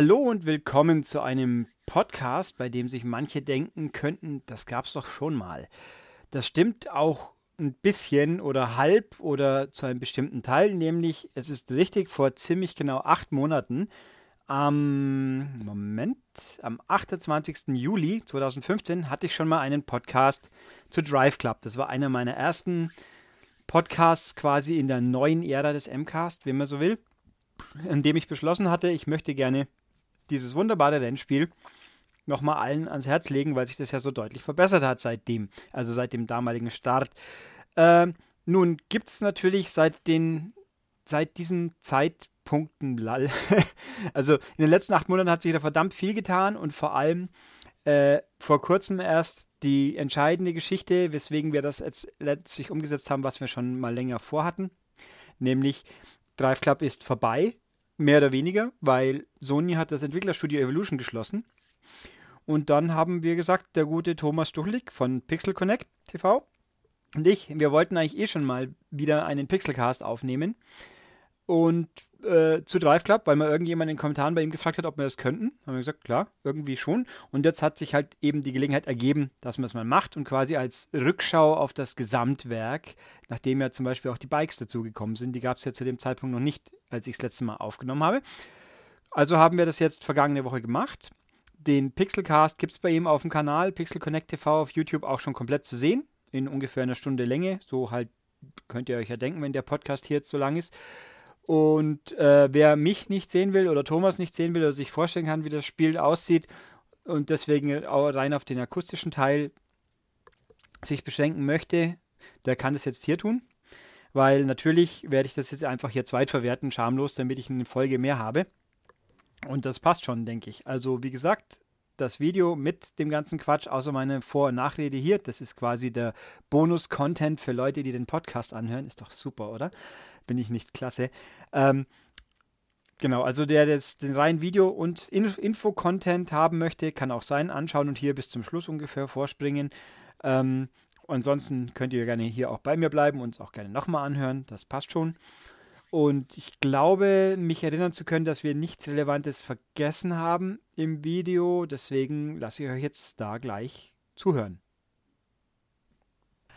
Hallo und willkommen zu einem Podcast, bei dem sich manche denken könnten, das gab's doch schon mal. Das stimmt auch ein bisschen oder halb oder zu einem bestimmten Teil, nämlich es ist richtig, vor ziemlich genau acht Monaten, am Moment, am 28. Juli 2015 hatte ich schon mal einen Podcast zu Drive Club. Das war einer meiner ersten Podcasts quasi in der neuen Ära des MCAST, wie man so will, in dem ich beschlossen hatte, ich möchte gerne dieses wunderbare Rennspiel nochmal allen ans Herz legen, weil sich das ja so deutlich verbessert hat seitdem, also seit dem damaligen Start. Äh, nun gibt es natürlich seit den, seit diesen Zeitpunkten, lall, also in den letzten acht Monaten hat sich da verdammt viel getan und vor allem äh, vor kurzem erst die entscheidende Geschichte, weswegen wir das jetzt letztlich umgesetzt haben, was wir schon mal länger vorhatten, nämlich Drive Club ist vorbei Mehr oder weniger, weil Sony hat das Entwicklerstudio Evolution geschlossen. Und dann haben wir gesagt, der gute Thomas Stuchlik von Pixel Connect TV und ich, wir wollten eigentlich eh schon mal wieder einen Pixelcast aufnehmen. Und äh, zu Drive Club, weil mal irgendjemand in den Kommentaren bei ihm gefragt hat, ob wir das könnten. Haben wir gesagt, klar, irgendwie schon. Und jetzt hat sich halt eben die Gelegenheit ergeben, dass man es mal macht und quasi als Rückschau auf das Gesamtwerk, nachdem ja zum Beispiel auch die Bikes dazugekommen sind, die gab es ja zu dem Zeitpunkt noch nicht, als ich das letzte Mal aufgenommen habe. Also haben wir das jetzt vergangene Woche gemacht. Den Pixelcast gibt es bei ihm auf dem Kanal, Pixel Connect TV auf YouTube auch schon komplett zu sehen, in ungefähr einer Stunde Länge. So halt könnt ihr euch ja denken, wenn der Podcast hier jetzt so lang ist. Und äh, wer mich nicht sehen will oder Thomas nicht sehen will oder sich vorstellen kann, wie das Spiel aussieht und deswegen auch rein auf den akustischen Teil sich beschränken möchte, der kann das jetzt hier tun. Weil natürlich werde ich das jetzt einfach hier zweitverwerten, schamlos, damit ich eine Folge mehr habe. Und das passt schon, denke ich. Also, wie gesagt, das Video mit dem ganzen Quatsch, außer meine Vor- und Nachrede hier, das ist quasi der Bonus-Content für Leute, die den Podcast anhören. Ist doch super, oder? Bin ich nicht klasse. Ähm, genau, also der das, den reinen Video- und Info-Content haben möchte, kann auch sein, anschauen und hier bis zum Schluss ungefähr vorspringen. Ähm, ansonsten könnt ihr gerne hier auch bei mir bleiben und es auch gerne nochmal anhören. Das passt schon. Und ich glaube, mich erinnern zu können, dass wir nichts Relevantes vergessen haben im Video. Deswegen lasse ich euch jetzt da gleich zuhören.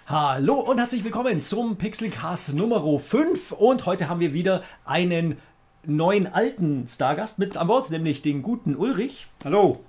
Hallo und herzlich willkommen zum Pixelcast Nummer 5 und heute haben wir wieder einen neuen alten Stargast mit an Bord, nämlich den guten Ulrich. Hallo.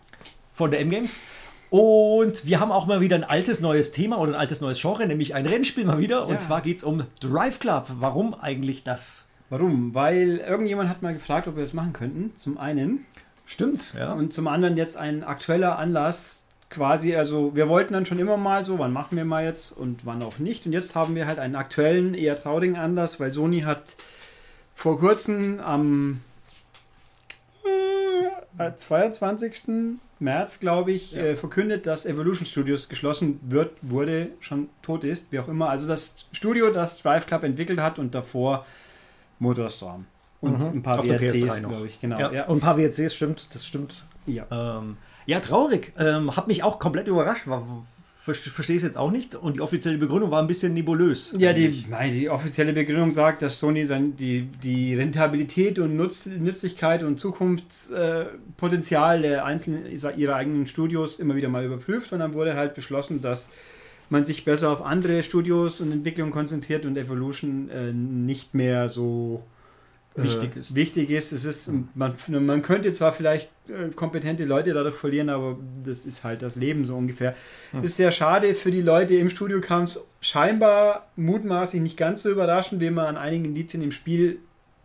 Von der M-Games. Und wir haben auch mal wieder ein altes neues Thema oder ein altes neues Genre, nämlich ein Rennspiel mal wieder. Ja. Und zwar geht es um Drive Club. Warum eigentlich das? Warum? Weil irgendjemand hat mal gefragt, ob wir das machen könnten. Zum einen. Stimmt, ja. Und zum anderen jetzt ein aktueller Anlass, quasi, also wir wollten dann schon immer mal so, wann machen wir mal jetzt und wann auch nicht. Und jetzt haben wir halt einen aktuellen, eher traurigen Anlass, weil Sony hat vor kurzem am äh, 22. März, glaube ich, ja. äh, verkündet, dass Evolution Studios geschlossen wird, wurde, schon tot ist, wie auch immer. Also das Studio, das Drive Club entwickelt hat und davor Motorstorm. Und mhm. ein paar Auf WRCs, glaube ich, genau. Ja. ja. Und ein paar WRCs, stimmt, das stimmt. Ja. Ähm, ja, traurig. Ähm, hat mich auch komplett überrascht. War, verstehe es jetzt auch nicht. Und die offizielle Begründung war ein bisschen nebulös. Ja, die, nein, die offizielle Begründung sagt, dass Sony sein, die, die Rentabilität und Nutz, Nützlichkeit und Zukunftspotenzial der einzelnen ihrer eigenen Studios immer wieder mal überprüft. Und dann wurde halt beschlossen, dass man sich besser auf andere Studios und Entwicklungen konzentriert und Evolution äh, nicht mehr so wichtig ist. Wichtig ist, es ist, man, man könnte zwar vielleicht äh, kompetente Leute dadurch verlieren, aber das ist halt das Leben so ungefähr. Hm. Ist sehr schade für die Leute. Im Studio kam es scheinbar mutmaßlich nicht ganz so überraschend, wie man an einigen Indizien im Spiel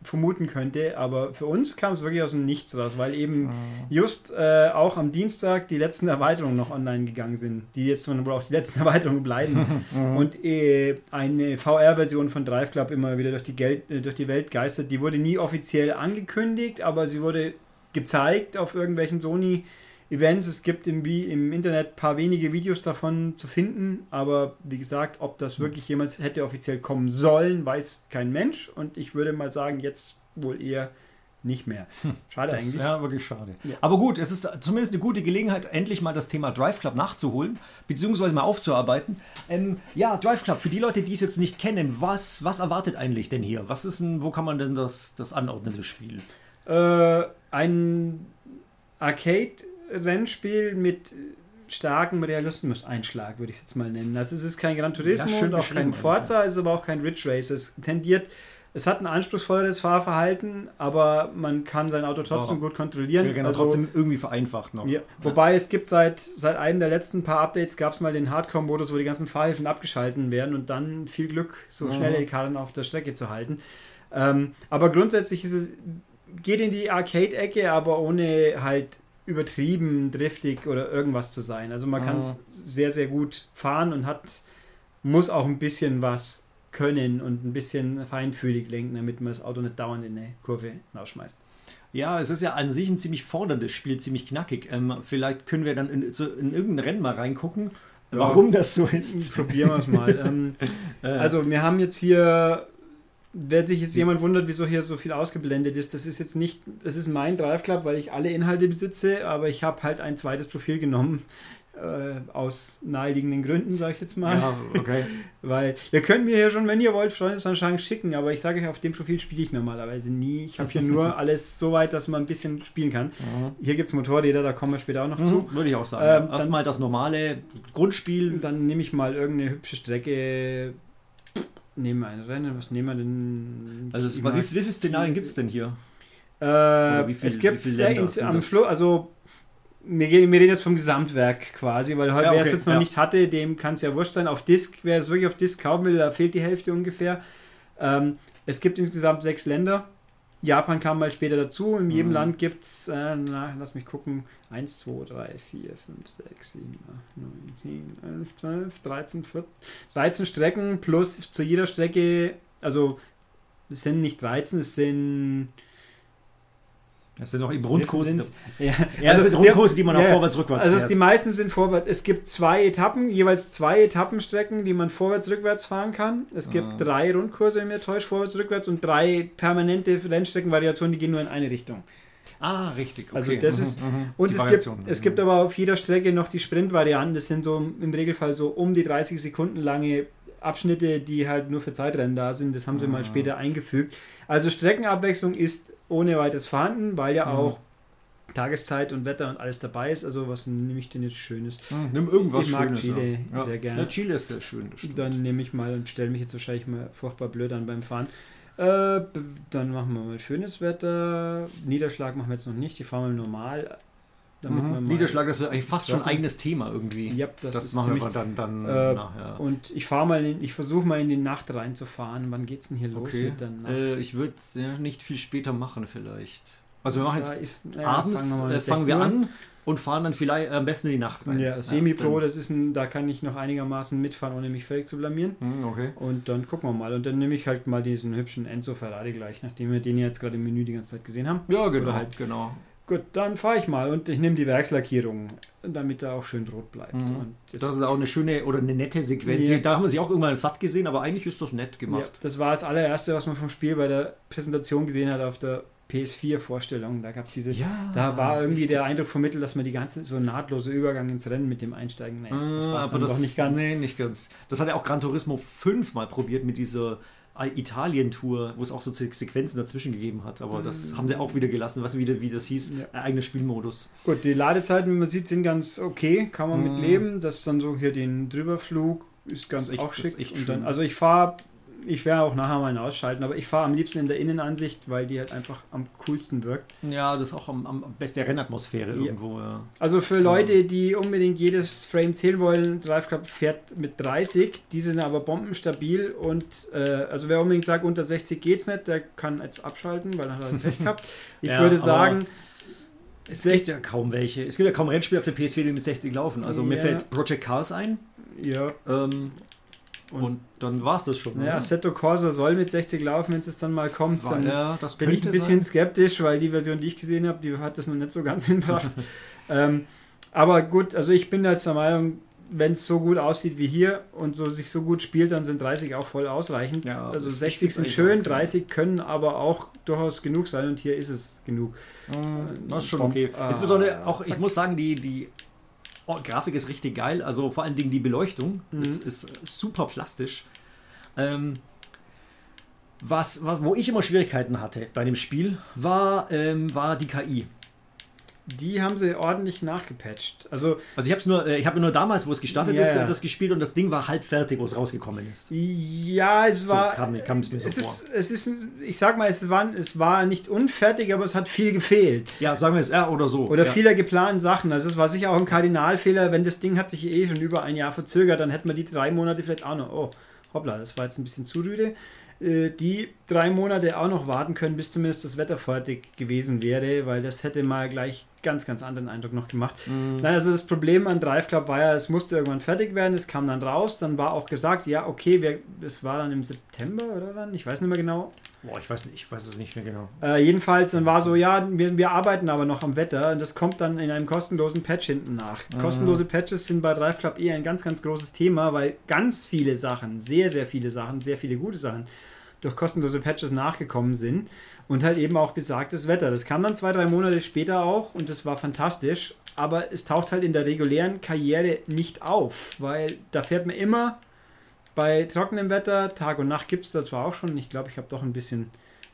vermuten könnte. Aber für uns kam es wirklich aus dem Nichts raus, weil eben mhm. just äh, auch am Dienstag die letzten Erweiterungen noch online gegangen sind, die jetzt wohl auch die letzten Erweiterungen bleiben. mhm. Und äh, eine VR-Version von Drive Club immer wieder durch die, Geld, äh, durch die Welt geistert. Die wurde nie offiziell angekündigt, aber sie wurde gezeigt auf irgendwelchen Sony- Events. Es gibt im, im Internet ein paar wenige Videos davon zu finden, aber wie gesagt, ob das wirklich jemals hätte offiziell kommen sollen, weiß kein Mensch. Und ich würde mal sagen, jetzt wohl eher nicht mehr. Hm. Schade das, eigentlich. Ja, wirklich schade. Ja. Aber gut, es ist zumindest eine gute Gelegenheit, endlich mal das Thema Drive Club nachzuholen, beziehungsweise mal aufzuarbeiten. Ähm, ja, Drive Club, für die Leute, die es jetzt nicht kennen, was, was erwartet eigentlich denn hier? Was ist denn, wo kann man denn das, das anordnen, das Spiel? Äh, ein Arcade-Rennspiel mit starkem Realismus-Einschlag, würde ich es jetzt mal nennen. Also es ist kein Gran Turismo und auch kein Forza, es ist aber auch kein Ridge Race. Es tendiert, es hat ein anspruchsvolleres Fahrverhalten, aber man kann sein Auto trotzdem Aber gut kontrollieren. Ja, genau, also, trotzdem irgendwie vereinfacht noch. ja, wobei es gibt seit, seit einem der letzten paar Updates gab es mal den Hardcore-Modus, wo die ganzen Fahrhilfen abgeschalten werden und dann viel Glück, so Mhm. schnelle Karren auf der Strecke zu halten. Ähm, aber grundsätzlich ist es, geht in die Arcade-Ecke, aber ohne halt übertrieben driftig oder irgendwas zu sein. Also man kann es sehr, sehr gut fahren und hat, muss auch ein bisschen was können und ein bisschen feinfühlig lenken, damit man das Auto nicht dauernd in eine Kurve rausschmeißt. Ja, es ist ja an sich ein ziemlich forderndes Spiel, ziemlich knackig. Ähm, vielleicht können wir dann in, so in irgendein Rennen mal reingucken, Ja. warum das so ist. Probieren wir es mal. ähm, Äh, Also wir haben jetzt hier, wenn sich jetzt jemand wundert, wieso hier so viel ausgeblendet ist, das ist jetzt nicht, das ist mein Drive Club, weil ich alle Inhalte besitze, aber ich habe halt ein zweites Profil genommen. Äh, aus naheliegenden Gründen, sage ich jetzt mal. ja, okay. Weil ihr könnt mir hier schon, wenn ihr wollt, Freundesanschlagen schicken, aber ich sage euch, auf dem Profil spiele ich normalerweise nie. Ich habe hier nur alles so weit, dass man ein bisschen spielen kann. Hier gibt es Motorräder, da kommen wir später auch noch zu. Mhm, würde ich auch sagen. Ähm. Erstmal das normale Grundspiel. Dann nehme ich mal irgendeine hübsche Strecke. Nehmen wir ein Rennen. Was nehmen wir denn? Also, es, wie, viele Szenarien gibt es denn hier? Äh, viel- es gibt sehr am? Schluss, also wir, gehen- wir reden jetzt vom Gesamtwerk quasi, weil heute, Ja, wer es okay, jetzt noch ja. nicht hatte, dem kann es ja wurscht sein. Auf Disk, wer es wirklich auf Disk kaufen will, da fehlt die Hälfte ungefähr. Ähm, es gibt insgesamt sechs Länder. Japan kam mal später dazu. In jedem Mhm. Land gibt es, äh, na, lass mich gucken, 1, 2, 3, 4, 5, 6, 7, 8, 9, 10, 11, 12, 13, 14, 13 Strecken plus zu jeder Strecke, also es sind nicht 13, es sind Das sind noch eben Rundkurse. Ja, Ja, das also sind der- Rundkurse, die man auch ja, vorwärts, rückwärts Also fährt. die meisten sind vorwärts. Es gibt zwei Etappen, jeweils zwei Etappenstrecken, die man vorwärts, rückwärts fahren kann. Es gibt Ah. drei Rundkurse, wenn mir täuscht, vorwärts, rückwärts und drei permanente Rennstreckenvariationen, die gehen nur in eine Richtung. Ah, richtig. Okay. Also das Mhm, ist- mhm. Und Die es gibt, es gibt aber auf jeder Strecke noch die Sprintvarianten. Das sind so im Regelfall so um die 30 Sekunden lange Abschnitte, die halt nur für Zeitrennen da sind. Das haben sie mal Ah. später eingefügt. Also Streckenabwechslung ist ohne weiteres vorhanden, weil ja Mhm. auch Tageszeit und Wetter und alles dabei ist. Also was nehme ich denn jetzt Schönes? Mhm, Nimm irgendwas Ich mag Schönes, Chile ja. sehr gerne. Ja, Chile ist sehr schön. Dann nehme ich mal und stelle mich jetzt wahrscheinlich mal furchtbar blöd an beim Fahren. Äh, dann machen wir mal schönes Wetter. Niederschlag machen wir jetzt noch nicht. Die fahren wir normal. Damit wir mhm. mal Niederschlag, das ist eigentlich fast schon ein eigenes Thema irgendwie. Ja, das, das ist machen wir ziemlich, aber dann, dann äh, nachher. Und ich fahre mal, in, ich versuche mal in die Nacht reinzufahren. Wann geht's denn hier los Okay. mit der Nacht? Äh, ich würde ja, nicht viel später machen vielleicht. Also wir machen jetzt ist, naja, abends, fangen wir, mal äh, fangen 16 wir an und fahren dann vielleicht äh, am besten in die Nacht rein. Ja, Semi-Pro, das ist ein, da kann ich noch einigermaßen mitfahren, ohne mich völlig zu blamieren. Hm, okay. Und dann gucken wir mal. Und dann nehme ich halt mal diesen hübschen Enzo Ferrari gleich, nachdem wir den jetzt gerade im Menü die ganze Zeit gesehen haben. Ja, genau. Oder halt- genau. Gut, dann fahre ich mal und ich nehme die Werkslackierung, damit er auch schön rot bleibt. Mhm. Das ist auch eine schöne oder eine nette Sequenz. Ja. Da haben wir sie auch irgendwann satt gesehen, aber eigentlich ist das nett ja, gemacht. das war das allererste, was man vom Spiel bei der Präsentation gesehen hat auf der PS4-Vorstellung. Da gab diese. Ja, Da war irgendwie richtig. der Eindruck vermittelt, dass man die ganze so nahtlose Übergang ins Rennen mit dem Einsteigen. Nee, das Ah, war aber das doch nicht ganz. Nee, nicht ganz. Das hat ja auch Gran Turismo 5 mal probiert mit dieser Italien-Tour, wo es auch so Se- Sequenzen dazwischen gegeben hat. Aber das Mm. haben sie auch wieder gelassen. Was wieder, wie das hieß, Ja. ein eigener Spielmodus. Gut, die Ladezeiten, wie man sieht, sind ganz okay, kann man Mhm. mit leben. Das dann so hier den Drüberflug ist ganz Das ist echt- auch das ist schick. echt Und dann, also ich fahre, ich werde auch nachher mal ausschalten, aber ich fahre am liebsten in der Innenansicht, weil die halt einfach am coolsten wirkt. Ja, das ist auch am, am besten der Rennatmosphäre Ja. irgendwo. Ja. Also für Leute, die unbedingt jedes Frame zählen wollen, Drive Club fährt mit 30, die sind aber bombenstabil und äh, also wer unbedingt sagt, unter 60 geht's nicht, der kann jetzt abschalten, weil er hat halt Pech gehabt. Ich Ja, würde sagen, Es gibt ja kaum welche. Es gibt ja kaum Rennspiele auf der PS4, die mit 60 laufen. Also mir Ja. fällt Project Cars ein. ja, Ähm, und, Und- dann war es das schon. oder? Assetto Corsa soll mit 60 laufen, wenn es dann mal kommt. War- Dann ja, bin ich ein bisschen sein. skeptisch, weil die Version, die ich gesehen habe, die hat das noch nicht so ganz hinbracht. ähm, aber gut, also ich bin jetzt der Meinung, wenn es so gut aussieht wie hier und so sich so gut spielt, dann sind 30 auch voll ausreichend. Ja, also ich 60 find's sind schön, okay. 30 können aber auch durchaus genug sein und hier ist es genug. Mm, Das ist schon okay. Ah, Insbesondere auch, ich zack. muss sagen, die, die oh, Grafik ist richtig geil. Also vor allen Dingen die Beleuchtung Mhm. ist, ist super plastisch. Ähm, was, wa- wo ich immer Schwierigkeiten hatte bei dem Spiel, war, ähm, war die KI. Die haben sie ordentlich nachgepatcht. Also, Also ich habe nur, äh, ich habe nur damals, wo es gestartet Ja, ist, das gespielt und das Ding war halb fertig, wo es rausgekommen ist. ja, es So war. kam, kam es mir so es, vor. ist, es ist, ich sag mal, es war, es war nicht unfertig, aber es hat viel gefehlt. Ja, sagen wir es, ja, oder so. Oder ja. vieler geplanten Sachen. Also es war sicher auch ein Kardinalfehler, wenn das Ding hat sich eh schon über ein Jahr verzögert, dann hätten wir die drei Monate vielleicht auch noch. Oh, hoppla, das war jetzt ein bisschen zu rüde. Äh, Die drei Monate auch noch warten können, bis zumindest das Wetter fertig gewesen wäre, weil das hätte mal gleich ganz, ganz anderen Eindruck noch gemacht. Mhm. Nein, also das Problem an Drive Club war ja, es musste irgendwann fertig werden, es kam dann raus, dann war auch gesagt, ja, okay, wir, es war dann im September oder wann, ich weiß nicht mehr genau. Boah, ich weiß, nicht, ich weiß es nicht mehr genau. Äh, jedenfalls, dann war so, ja, wir, wir arbeiten aber noch am Wetter und das kommt dann in einem kostenlosen Patch hinten nach. Kostenlose Patches sind bei Drive Club eher ein ganz, ganz großes Thema, weil ganz viele Sachen, sehr, sehr viele Sachen, sehr viele gute Sachen durch kostenlose Patches nachgekommen sind und halt eben auch besagtes Wetter. Das kam dann zwei, drei Monate später auch und das war fantastisch, aber es taucht halt in der regulären Karriere nicht auf, weil da fährt man immer bei trockenem Wetter, Tag und Nacht gibt es da zwar auch schon, ich glaube, ich habe doch ein bisschen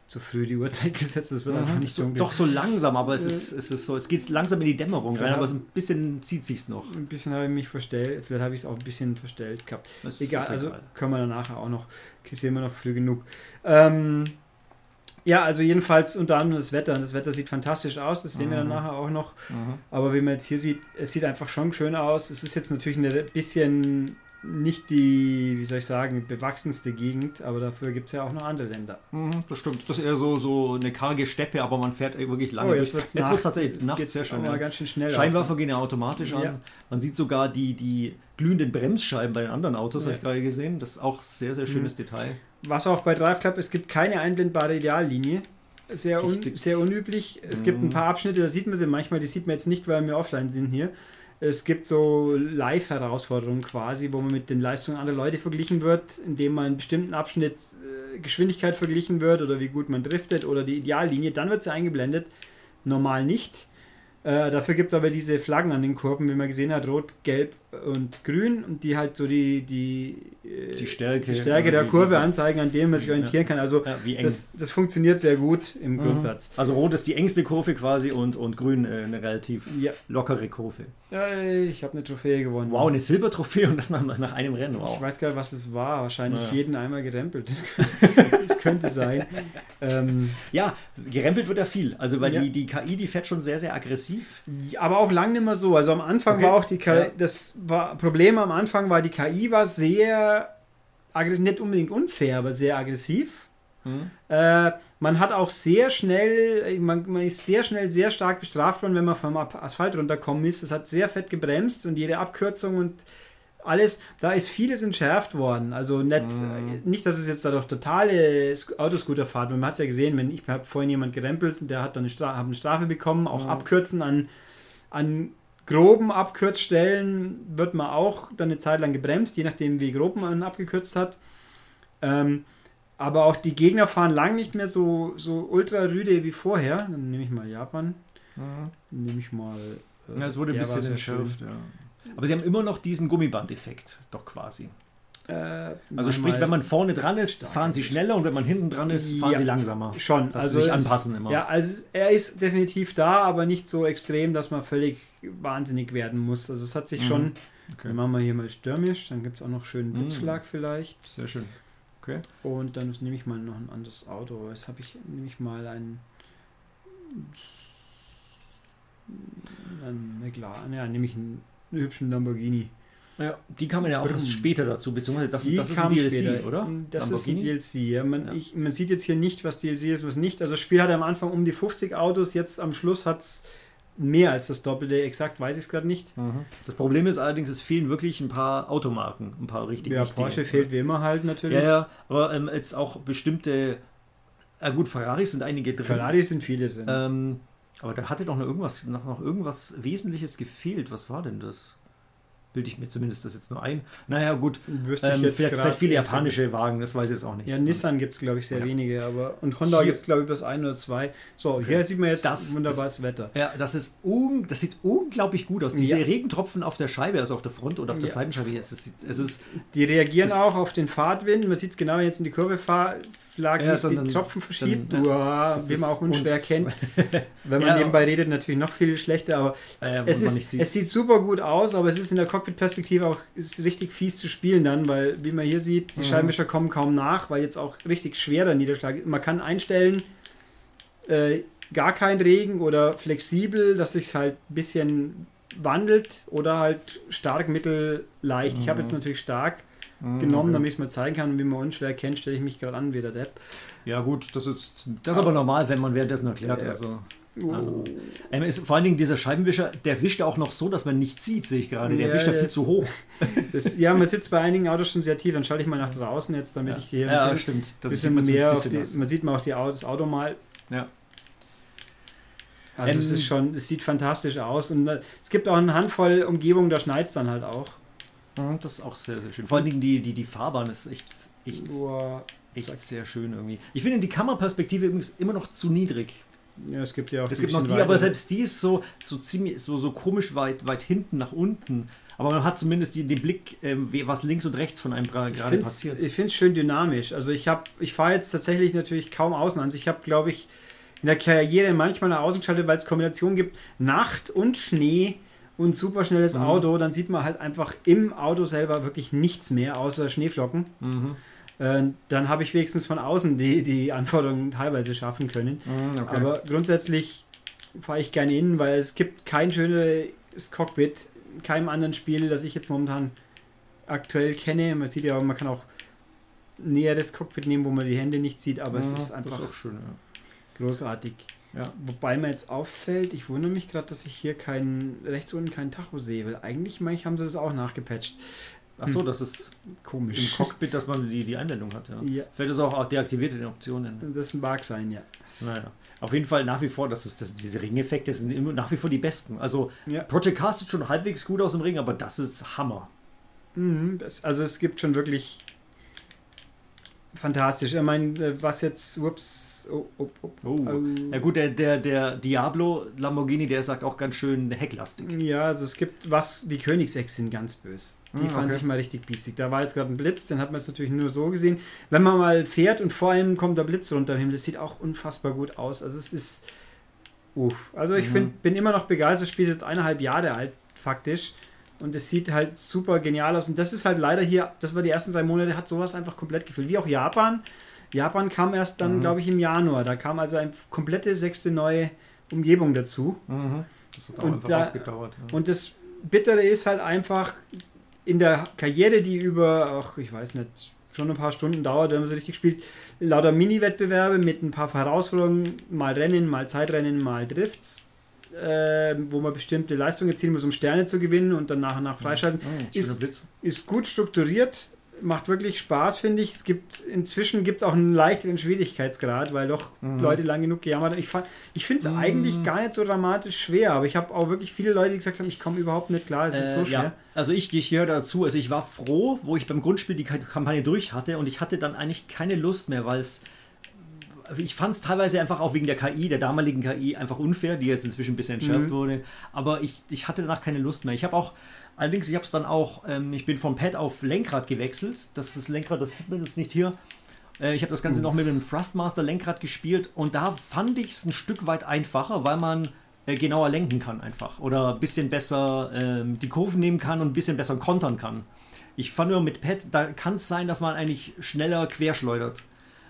zu früh die Uhrzeit gesetzt, das wird einfach nicht so doch so langsam, aber es Äh, ist, es ist so, es geht langsam in die Dämmerung rein, aber so ein bisschen zieht sich's noch. Ein bisschen habe ich mich verstellt, vielleicht habe ich es auch ein bisschen verstellt gehabt. Das Egal, also egal. können wir dann nachher auch noch, sehen wir noch früh genug. Ähm, ja, also jedenfalls unter anderem das Wetter. Und das Wetter sieht fantastisch aus, das sehen wir dann Mhm. nachher auch noch. Mhm. Aber wie man jetzt hier sieht, es sieht einfach schon schön aus. Es ist jetzt natürlich ein bisschen nicht die, wie soll ich sagen, bewachsenste Gegend, aber dafür gibt es ja auch noch andere Länder. Mhm, das stimmt. Das ist eher so, so eine karge Steppe, aber man fährt wirklich lange Oh, jetzt wird es tatsächlich Jetzt Nacht, geht's sehr schön. Ja. ganz schön schnell. Scheinwerfer gehen ja automatisch an. Ja. Man sieht sogar die, die glühenden Bremsscheiben bei den anderen Autos, Ja. habe ich gerade gesehen. Das ist auch sehr, sehr schönes Detail. Was auch bei Drive Club, es gibt keine einblendbare Ideallinie. Sehr, un, sehr unüblich. Es gibt ein Mhm. paar Abschnitte, da sieht man sie manchmal, die sieht man jetzt nicht, weil wir offline sind hier. Es gibt so Live-Herausforderungen quasi, wo man mit den Leistungen anderer Leute verglichen wird, indem man einen bestimmten Abschnitt äh, Geschwindigkeit verglichen wird oder wie gut man driftet oder die Ideallinie, dann wird sie eingeblendet. Normal nicht. Äh, dafür gibt es aber diese Flaggen an den Kurven, wie man gesehen hat, rot, gelb und grün, und die halt so die, die, äh, Die Stärke. die Stärke der Kurve anzeigen, an dem man sich Ja. orientieren kann. Also Ja, das, das funktioniert sehr gut im Mhm. Grundsatz. Also rot ist die engste Kurve quasi und, und grün äh, eine relativ Ja. lockere Kurve. Ich habe eine Trophäe gewonnen. Wow, eine Silbertrophäe und das nach, nach einem Rennen. Ich Wow. weiß gar nicht, was es war. Wahrscheinlich Naja. jeden einmal gerempelt. Das, könnte- das könnte sein. Ähm, Ja, gerempelt wird ja viel. Also weil Ja. die, die KI, die fährt schon sehr, sehr aggressiv. aber auch lang nicht mehr so. Also am Anfang Okay. war auch die KI, Ja. das war Problem am Anfang war, die KI war sehr aggressiv, nicht unbedingt unfair, aber sehr aggressiv. Äh, man hat auch sehr schnell, man, man ist sehr schnell sehr stark bestraft worden, wenn man vom Asphalt runterkommen ist. Es hat sehr fett gebremst und jede Abkürzung und alles, da ist vieles entschärft worden. Also nicht, Mhm. nicht dass es jetzt dadurch totale Sk- Autoscooterfahrt, weil man hat es ja gesehen, wenn ich habe vorhin jemand gerempelt und der hat dann eine, Stra eine Strafe bekommen, auch Mhm. Abkürzen an, an groben Abkürzstellen wird man auch dann eine Zeit lang gebremst, je nachdem wie grob man abgekürzt hat. Ähm, aber auch die Gegner fahren lang nicht mehr so, so ultra rüde wie vorher. Dann nehme ich mal Japan. Dann nehme ich mal. äh, Ja, es wurde ein bisschen entschärft. Ja. Aber sie haben immer noch diesen Gummibandeffekt, doch quasi. Äh, Also sprich, wenn man vorne dran ist, fahren sie schneller und wenn man hinten dran ist, fahren Ja. sie langsamer. Schon, Dass also sie sich anpassen immer. Ja, also er ist definitiv da, aber nicht so extrem, dass man völlig wahnsinnig werden muss. Also es hat sich Mhm. schon. Okay. Dann machen wir hier mal stürmisch, dann gibt es auch noch schönen Mhm. Blitzschlag vielleicht. Sehr schön. Okay. Und dann nehme ich mal noch ein anderes Auto. Jetzt habe ich nehme ich mal ein. Ein McLaren, ja, nehme ich einen, hübschen Lamborghini. Ja, die kamen ja auch Brumm. erst später dazu, beziehungsweise das, Die das ist ein DLC, später. oder? Das ist ein DLC. Ja. Man, Ja. Ich, man sieht jetzt hier nicht, was DLC ist, was nicht. Also das Spiel hat am Anfang um die 50 Autos, jetzt am Schluss hat es mehr als das Doppelte. Exakt weiß ich es gerade nicht. Mhm. Das Problem ist allerdings, es fehlen wirklich ein paar Automarken, ein paar richtig Ja. Porsche fehlt wie immer halt natürlich. Ja, ja, aber ähm, jetzt auch bestimmte, äh, gut, Ferraris sind einige drin. Ferrari sind viele drin. Ähm, aber da hatte doch noch irgendwas, noch, noch irgendwas Wesentliches gefehlt. Was war denn das? Bilde ich mir zumindest das jetzt nur ein. Naja, gut. Wüsste ich Ähm, jetzt vielleicht, vielleicht viele japanische Wagen, das weiß ich jetzt auch nicht. Ja, Nissan gibt es, glaube ich, sehr Ja. wenige, aber und Honda gibt es, glaube ich, bloß ein oder zwei. So, Okay. hier sieht man jetzt Das wunderbares Wetter. Ja, das ist un das sieht unglaublich gut aus. Diese Ja. Regentropfen auf der Scheibe, also auf der Front oder auf der Ja. Seitenscheibe, es ist, es ist Die reagieren auch auf den Fahrtwind. Man sieht es genau, wenn ich jetzt in die Kurve fahre, Schlag, Ja, es die Tropfen verschiebt, dann- Uah, das wie man auch unschwer uns- kennt. Wenn man Ja, nebenbei redet, natürlich noch viel schlechter, aber Äh, wo es, ist, sieht. es sieht super gut aus, aber es ist in der Cockpit-Perspektive auch ist richtig fies zu spielen dann, weil, wie man hier sieht, die Mhm. Scheibenwischer kommen kaum nach, weil jetzt auch richtig schwerer Niederschlag ist. Man kann einstellen, äh, gar kein Regen oder flexibel, dass sich halt ein bisschen wandelt oder halt stark, mittel, leicht. Ich habe jetzt natürlich stark Mhm, genommen, okay. damit ich es mal zeigen kann. Und wie man unschwer kennt, stelle ich mich gerade an wie der Depp. Ja, gut, das ist, das ist aber normal, wenn man währenddessen erklärt. Ja. Also. Oh. Ähm, ist, vor allen Dingen dieser Scheibenwischer, der wischt auch noch so, dass man nichts sieht, sehe ich gerade. Der Ja, wischt ja viel zu hoch. Das, ja, man sitzt bei einigen Autos schon sehr tief. Dann schalte ich mal nach draußen jetzt, damit ich hier ja, ein bisschen, stimmt. Dann bisschen sieht mehr bisschen die, man sieht mal auch die das Auto mal. Ja. Also es Ähm, ist schon, es sieht fantastisch aus und äh, es gibt auch eine Handvoll Umgebungen, da schneit es dann halt auch. Das ist auch sehr, sehr schön. Vor allen Dingen die, die, die Fahrbahn ist echt, echt, echt sehr schön irgendwie. Ich finde die Kameraperspektive übrigens immer noch zu niedrig. ja, es gibt ja auch Es gibt noch die, bisschen aber weiter. selbst die ist so, so ziemlich, so, so komisch weit, weit hinten nach unten. Aber man hat zumindest die, den Blick, ähm, was links und rechts von einem gra- Ich gerade finde passiert. es schön dynamisch. Also ich habe, ich fahre jetzt tatsächlich natürlich kaum außen an. Ich habe, glaube ich, in der Karriere manchmal nach außen geschaltet, weil es Kombination gibt, Nacht und Schnee und superschnelles Mhm. Auto. Dann sieht man halt einfach im Auto selber wirklich nichts mehr, außer Schneeflocken. Mhm. Äh, dann habe ich wenigstens von außen die, die Anforderungen teilweise schaffen können. Mhm, okay. Aber grundsätzlich fahre ich gerne innen, weil es gibt kein schöneres Cockpit, in keinem anderen Spiel, das ich jetzt momentan aktuell kenne. Man sieht ja, man kann auch näher das Cockpit nehmen, wo man die Hände nicht sieht, aber es Ja, ist einfach auch schön. großartig. Ja. Wobei mir jetzt auffällt, ich wundere mich gerade, dass ich hier keinen, rechts unten keinen Tacho sehe, weil eigentlich meine ich, haben sie das auch nachgepatcht. Achso, das ist im Komisch. Cockpit, dass man die, die Einblendung hat. Ja. Ja, Vielleicht ist auch deaktiviert in den Optionen. das mag sein, ja. Naja. Auf jeden Fall nach wie vor, das ist, das, diese Ringeffekte sind immer nach wie vor die besten. Also Ja. Project Cars sieht schon halbwegs gut aus im Ring, aber das ist Hammer. Mhm, das, also es gibt schon wirklich fantastisch. Ich meine, äh, was jetzt, ups, oh, oh, oh, Oh. oh. Ja gut, der, der, der Diablo Lamborghini, der ist halt auch ganz schön hecklastig. Ja, also es gibt was, die Königsex sind ganz böse. Die Hm, fand okay. ich mal richtig biestig. Da war jetzt gerade ein Blitz, den hat man jetzt natürlich nur so gesehen. Wenn man mal fährt und vor ihm kommt der Blitz runter im Himmel, das sieht auch unfassbar gut aus. Also es ist, uff. Also ich Mhm. find, bin immer noch begeistert, das Spiel ist jetzt eineinhalb Jahre alt, faktisch. Und es sieht halt super genial aus. Und das ist halt leider hier, das war die ersten drei Monate, hat sowas einfach komplett gefüllt. Wie auch Japan. Japan kam erst dann, Mhm. glaube ich, im Januar. Da kam also eine komplette sechste neue Umgebung dazu. Das hat auch Und einfach da- auch gedauert. Ja. Und das Bittere ist halt einfach in der Karriere, die über, ach, ich weiß nicht, schon ein paar Stunden dauert, wenn man sie richtig spielt, lauter Mini-Wettbewerbe mit ein paar Herausforderungen, mal Rennen, mal Zeitrennen, mal Drifts, äh, wo man bestimmte Leistungen erzielen muss, um Sterne zu gewinnen und dann nach und nach freischalten. Mhm, schöner ist- Blitz. Ist gut strukturiert, macht wirklich Spaß, finde ich. Es gibt inzwischen gibt es auch einen leichteren Schwierigkeitsgrad, weil doch Mhm. Leute lang genug gejammert haben. Ich, ich finde es Mhm. eigentlich gar nicht so dramatisch schwer, aber ich habe auch wirklich viele Leute, die gesagt haben, ich komme überhaupt nicht klar, es ist so Äh, schwer. Ja. Also ich, ich gehöre dazu. Also ich war froh, wo ich beim Grundspiel die Kampagne durch hatte und ich hatte dann eigentlich keine Lust mehr, weil es ich fand es teilweise einfach auch wegen der KI, der damaligen KI, einfach unfair, die jetzt inzwischen ein bisschen entschärft Mhm. wurde. Aber ich, ich hatte danach keine Lust mehr. Ich habe auch, allerdings, ich habe es dann auch, ähm, ich bin vom Pad auf Lenkrad gewechselt. Das ist das Lenkrad, das sieht man jetzt nicht hier. Äh, ich habe das Ganze Mhm. noch mit dem Thrustmaster Lenkrad gespielt und da fand ich es ein Stück weit einfacher, weil man äh, genauer lenken kann einfach. Oder ein bisschen besser ähm, die Kurven nehmen kann und ein bisschen besser kontern kann. Ich fand immer mit Pad, da kann es sein, dass man eigentlich schneller querschleudert.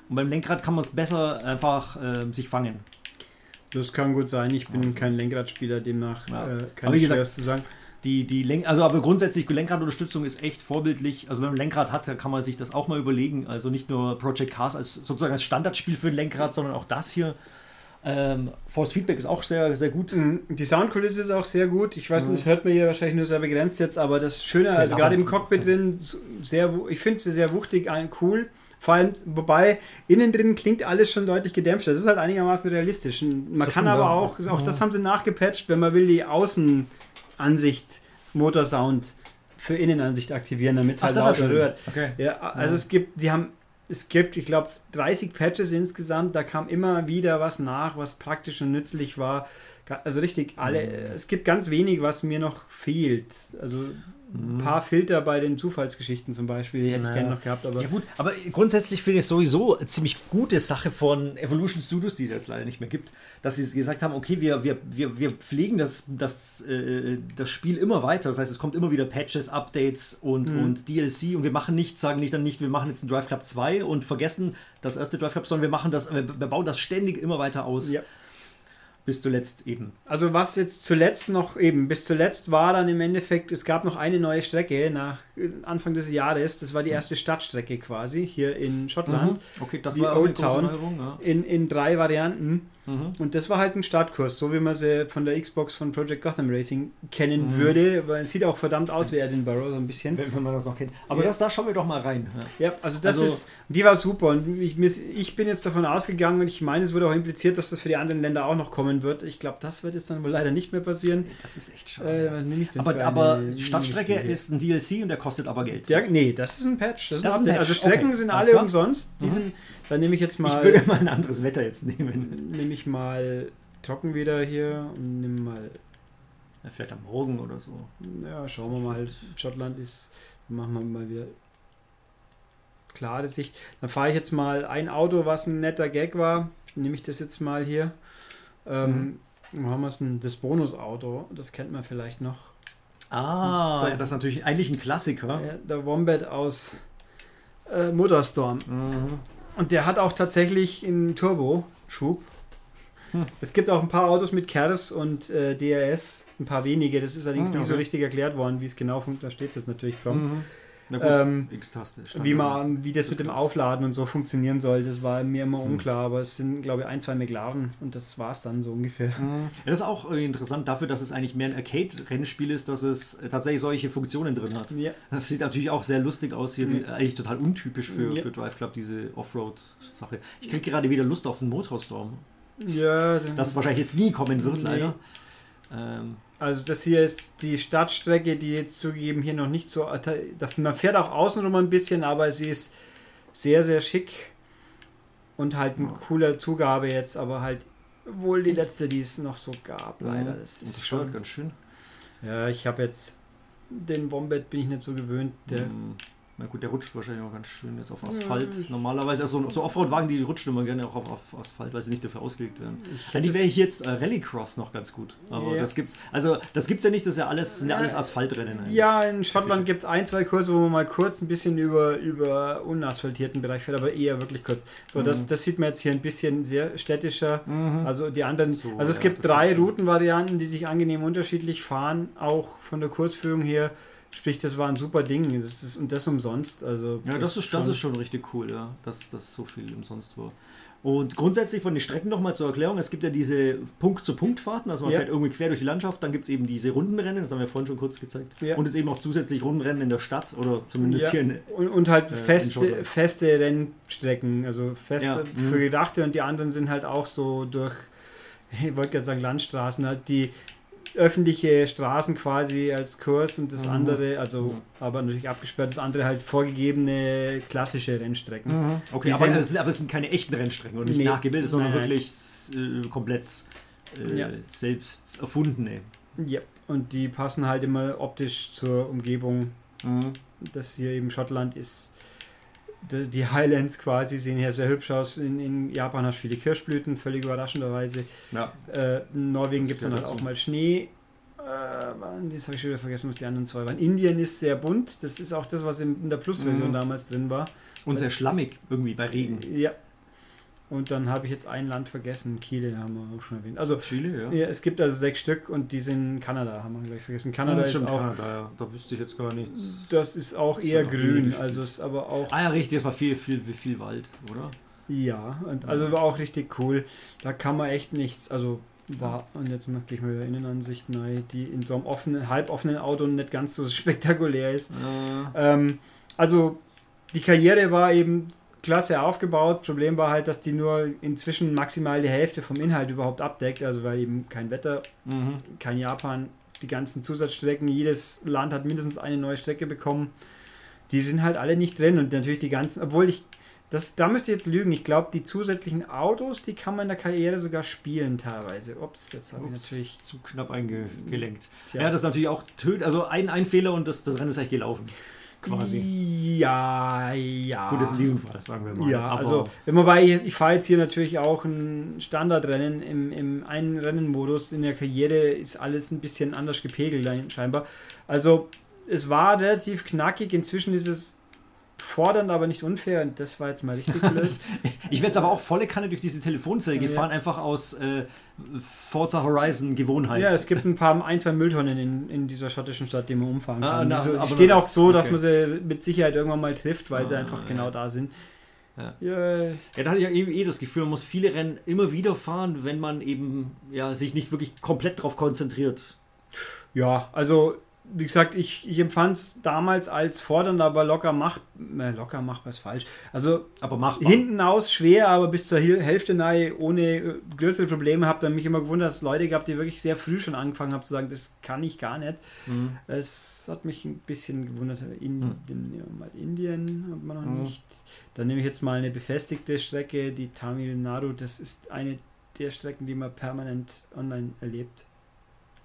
Und beim Lenkrad kann man es besser einfach äh, sich fangen. Das kann gut sein, ich bin Also. kein Lenkradspieler, demnach Ja. äh, Aber kann wie ich gesagt, schweres zu sagen. Die, die Lenk also aber grundsätzlich Lenkradunterstützung ist echt vorbildlich. Also wenn man Lenkrad hat, dann kann man sich das auch mal überlegen. Also nicht nur Project Cars als sozusagen als Standardspiel für ein Lenkrad, sondern auch das hier. Ähm, Force Feedback ist auch sehr, sehr gut. Mhm, Die Soundkulisse ist auch sehr gut. Ich weiß Mhm. nicht, hört man hier wahrscheinlich nur sehr begrenzt jetzt, aber das Schöne, also gerade im. Cockpit drin, sehr, ich finde sie sehr wuchtig, cool. Vor allem, wobei innen drin klingt alles schon deutlich gedämpfter. Das ist halt einigermaßen realistisch. Und Man Das kann aber ja. auch, auch Mhm. das haben sie nachgepatcht, wenn man will, die Außenansicht, Motorsound für Innenansicht aktivieren, damit es halt ja lauter rührt. Okay. Ja, also es gibt, die haben, es gibt, ich glaube, 30 Patches insgesamt, da kam immer wieder was nach, was praktisch und nützlich war. Also richtig alle. Mhm. Es gibt ganz wenig, was mir noch fehlt. Also ein paar Filter bei den Zufallsgeschichten zum Beispiel, die hätte naja. ich gerne noch gehabt. Aber ja gut, aber grundsätzlich finde ich es sowieso eine ziemlich gute Sache von Evolution Studios, die es jetzt leider nicht mehr gibt, dass sie gesagt haben, okay, wir, wir, wir, wir pflegen das, das, äh, das Spiel immer weiter. Das heißt, es kommt immer wieder Patches, Updates und, mhm. und DLC und wir machen nicht, sagen nicht dann nicht, wir machen jetzt einen Drive Club 2 und vergessen das erste Drive Club, sondern wir machen das, wir, wir bauen das ständig immer weiter aus. Ja bis zuletzt eben. Also was jetzt zuletzt noch eben, bis zuletzt war dann im Endeffekt, es gab noch eine neue Strecke nach Anfang des Jahres, das war die erste Stadtstrecke quasi hier in Schottland. Mhm. Okay, das die war Old Town ja. in, in drei Varianten. Mhm. Und das war halt ein Startkurs, so wie man sie von der Xbox von Project Gotham Racing kennen mhm. würde, weil es sieht auch verdammt aus wie Edinburgh, so ein bisschen. Wenn, wenn man das noch kennt. Aber ja. das, da schauen wir doch mal rein. Ja, ja also das also, ist, die war super und ich, ich bin jetzt davon ausgegangen und ich meine, es wurde auch impliziert, dass das für die anderen Länder auch noch kommen wird. Ich glaube, das wird jetzt dann wohl leider nicht mehr passieren. Das ist echt schade. Äh, aber aber Stadtstrecke ist ein DLC und der kostet aber Geld. Ja, nee, das ist ein Patch. Das, das ist ein Patch. Also Strecken okay. sind alle umsonst. Die mhm. sind, dann nehme ich jetzt mal. Ich würde mal ein anderes Wetter jetzt nehmen. Nehme ich mal trocken wieder hier und nehme mal. Er fährt am Morgen oder so. Ja, schauen wir mal. Schottland ist. Machen wir mal wieder klare Sicht. Dann fahre ich jetzt mal ein Auto, was ein netter Gag war. Nehme ich das jetzt mal hier. Ähm, mhm. haben wir es ein, das Bonusauto. Das kennt man vielleicht noch. Ah, der, das ist natürlich eigentlich ein Klassiker. Der Wombat aus äh, Motorstorm. Mhm. Und der hat auch tatsächlich einen Turbo-Schub. Hm. Es gibt auch ein paar Autos mit KERS und äh, DRS, ein paar wenige. Das ist allerdings hm, okay. nicht so richtig erklärt worden, wie es genau funktioniert. Da steht es jetzt natürlich prompt. Mhm. Ähm, wie, man, wie das mit dem Aufladen und so funktionieren soll, das war mir immer hm. unklar, aber es sind, glaube ich, ein, zwei McLaren und das war es dann so ungefähr. Mhm. Ja, das ist auch interessant dafür, dass es eigentlich mehr ein Arcade-Rennspiel ist, dass es tatsächlich solche Funktionen drin hat. Ja. Das sieht natürlich auch sehr lustig aus hier, mhm. eigentlich total untypisch für, ja. für Drive Club, diese Offroad-Sache. Ich kriege gerade wieder Lust auf einen Motorstorm. Ja, das wahrscheinlich jetzt nie kommen wird, nee. leider. Ähm, also das hier ist die Stadtstrecke, die jetzt zugegeben hier noch nicht so... Man fährt auch außenrum ein bisschen, aber sie ist sehr, sehr schick und halt ein cooler Zugabe jetzt, aber halt wohl die letzte, die es noch so gab, leider. Das ist das schon ganz schön. Ja, ich habe jetzt den Wombat bin ich nicht so gewöhnt. Der, mm. Na gut, der rutscht wahrscheinlich auch ganz schön jetzt auf Asphalt. Ja, Normalerweise, also so Offroad-Wagen, die rutschen immer gerne auch auf, auf, Asphalt, weil sie nicht dafür ausgelegt werden. Ja, die wäre hier jetzt äh, Rallycross noch ganz gut. Aber ja. das gibt's, also das gibt's ja nicht, das ist ja alles, sind ja alles Asphaltrennen. Eigentlich. Ja, in Schottland gibt es ein, zwei Kurse, wo man mal kurz ein bisschen über, über unasphaltierten Bereich fährt, aber eher wirklich kurz. So, mhm. das, das sieht man jetzt hier ein bisschen sehr städtischer. Mhm. Also die anderen, so, also es gibt drei Routenvarianten, die sich angenehm unterschiedlich fahren, auch von der Kursführung her. Sprich, das war ein super Ding. Das ist, und das umsonst. Also ja, das, ist, schon, das ist schon richtig cool, ja, dass das so viel umsonst war. Und grundsätzlich von den Strecken nochmal zur Erklärung: Es gibt ja diese Punkt-zu-Punkt-Fahrten, also man ja. fährt irgendwie quer durch die Landschaft, dann gibt es eben diese Rundenrennen, das haben wir vorhin schon kurz gezeigt. Ja. Und es eben auch zusätzlich Rundenrennen in der Stadt oder zumindest ja. hier in. Und, und halt äh, feste, feste Rennstrecken, also feste für mhm. Gedachte und die anderen sind halt auch so durch, ich wollte gerade sagen Landstraßen, halt die öffentliche Straßen quasi als Kurs und das mhm. andere, also aber natürlich abgesperrt, das andere halt vorgegebene klassische Rennstrecken. Mhm. Okay, aber, sind, es, aber es sind keine echten Rennstrecken und nicht nee, nachgebildet, sondern nein. wirklich äh, komplett äh, ja. selbst erfundene. Ja, und die passen halt immer optisch zur Umgebung. Mhm. Das hier eben Schottland ist die Highlands quasi sehen hier sehr hübsch aus. In, in Japan hast du viele Kirschblüten, völlig überraschenderweise. Ja. Äh, in Norwegen gibt es dann halt auch mal Schnee. Äh, das habe ich schon wieder vergessen, was die anderen zwei waren. Indien ist sehr bunt. Das ist auch das, was in, der Plus-Version mhm. damals drin war. Und sehr schlammig irgendwie bei Regen. Ja, und dann habe ich jetzt ein Land vergessen. Chile haben wir auch schon erwähnt. Also Chile, ja. ja. Es gibt also sechs Stück und die sind in Kanada, haben wir gleich vergessen. Kanada ja, ist auch. Kanada, ja. Da wüsste ich jetzt gar nichts. Das ist auch das eher grün, also ist aber auch. Ah ja, richtig, das war viel, viel, viel Wald, oder? Ja, und also war auch richtig cool. Da kann man echt nichts, also war, und jetzt möchte ich mal wieder Innenansicht nein, die in so einem offenen, halboffenen Auto nicht ganz so spektakulär ist. Ähm, also die Karriere war eben klasse aufgebaut. Das Problem war halt, dass die nur inzwischen maximal die Hälfte vom Inhalt überhaupt abdeckt, also weil eben kein Wetter, mhm. kein Japan, die ganzen Zusatzstrecken, jedes Land hat mindestens eine neue Strecke bekommen. Die sind halt alle nicht drin und natürlich die ganzen, obwohl ich Das, da müsste ich jetzt lügen. Ich glaube, die zusätzlichen Autos, die kann man in der Karriere sogar spielen teilweise. Ups, jetzt habe ich natürlich. Zu knapp eingelenkt. Ja, das ist natürlich auch töd. Also ein, ein Fehler und das, das Rennen ist eigentlich gelaufen. Quasi. Ja, ja. Gut, das in diesem Fall, sagen wir mal. Ja, Aber also, wobei ich, ich fahre jetzt hier natürlich auch ein Standardrennen im, im einen Rennenmodus. In der Karriere ist alles ein bisschen anders gepegelt, scheinbar. Also, es war relativ knackig. Inzwischen ist es fordernd, aber nicht unfair. Und das war jetzt mal richtig blöd. ich werde jetzt aber auch volle Kanne durch diese Telefonzelle ja, gefahren, ja. einfach aus äh, Forza Horizon Gewohnheit. Ja, es gibt ein paar, ein, zwei Mülltonnen in, in dieser schottischen Stadt, die man umfahren ah, kann. Ah, na, die, so, die stehen auch so, okay. dass man sie mit Sicherheit irgendwann mal trifft, weil ah, sie einfach ja. genau da sind. Ja. Ja. ja, da hatte ich ja eh das Gefühl, man muss viele Rennen immer wieder fahren, wenn man eben ja, sich nicht wirklich komplett darauf konzentriert. Ja, also wie gesagt, ich, ich empfand es damals als fordernd, aber locker mach, äh, locker machbar ist falsch. Also aber machbar. hinten aus schwer, aber bis zur Hälfte nahe ohne äh, größere Probleme. Habe dann mich immer gewundert, dass es Leute gab, die wirklich sehr früh schon angefangen haben zu sagen, das kann ich gar nicht. Mhm. Es hat mich ein bisschen gewundert. In, mhm. den, mal Indien hat man noch mhm. nicht. Dann nehme ich jetzt mal eine befestigte Strecke, die Tamil Nadu. Das ist eine der Strecken, die man permanent online erlebt.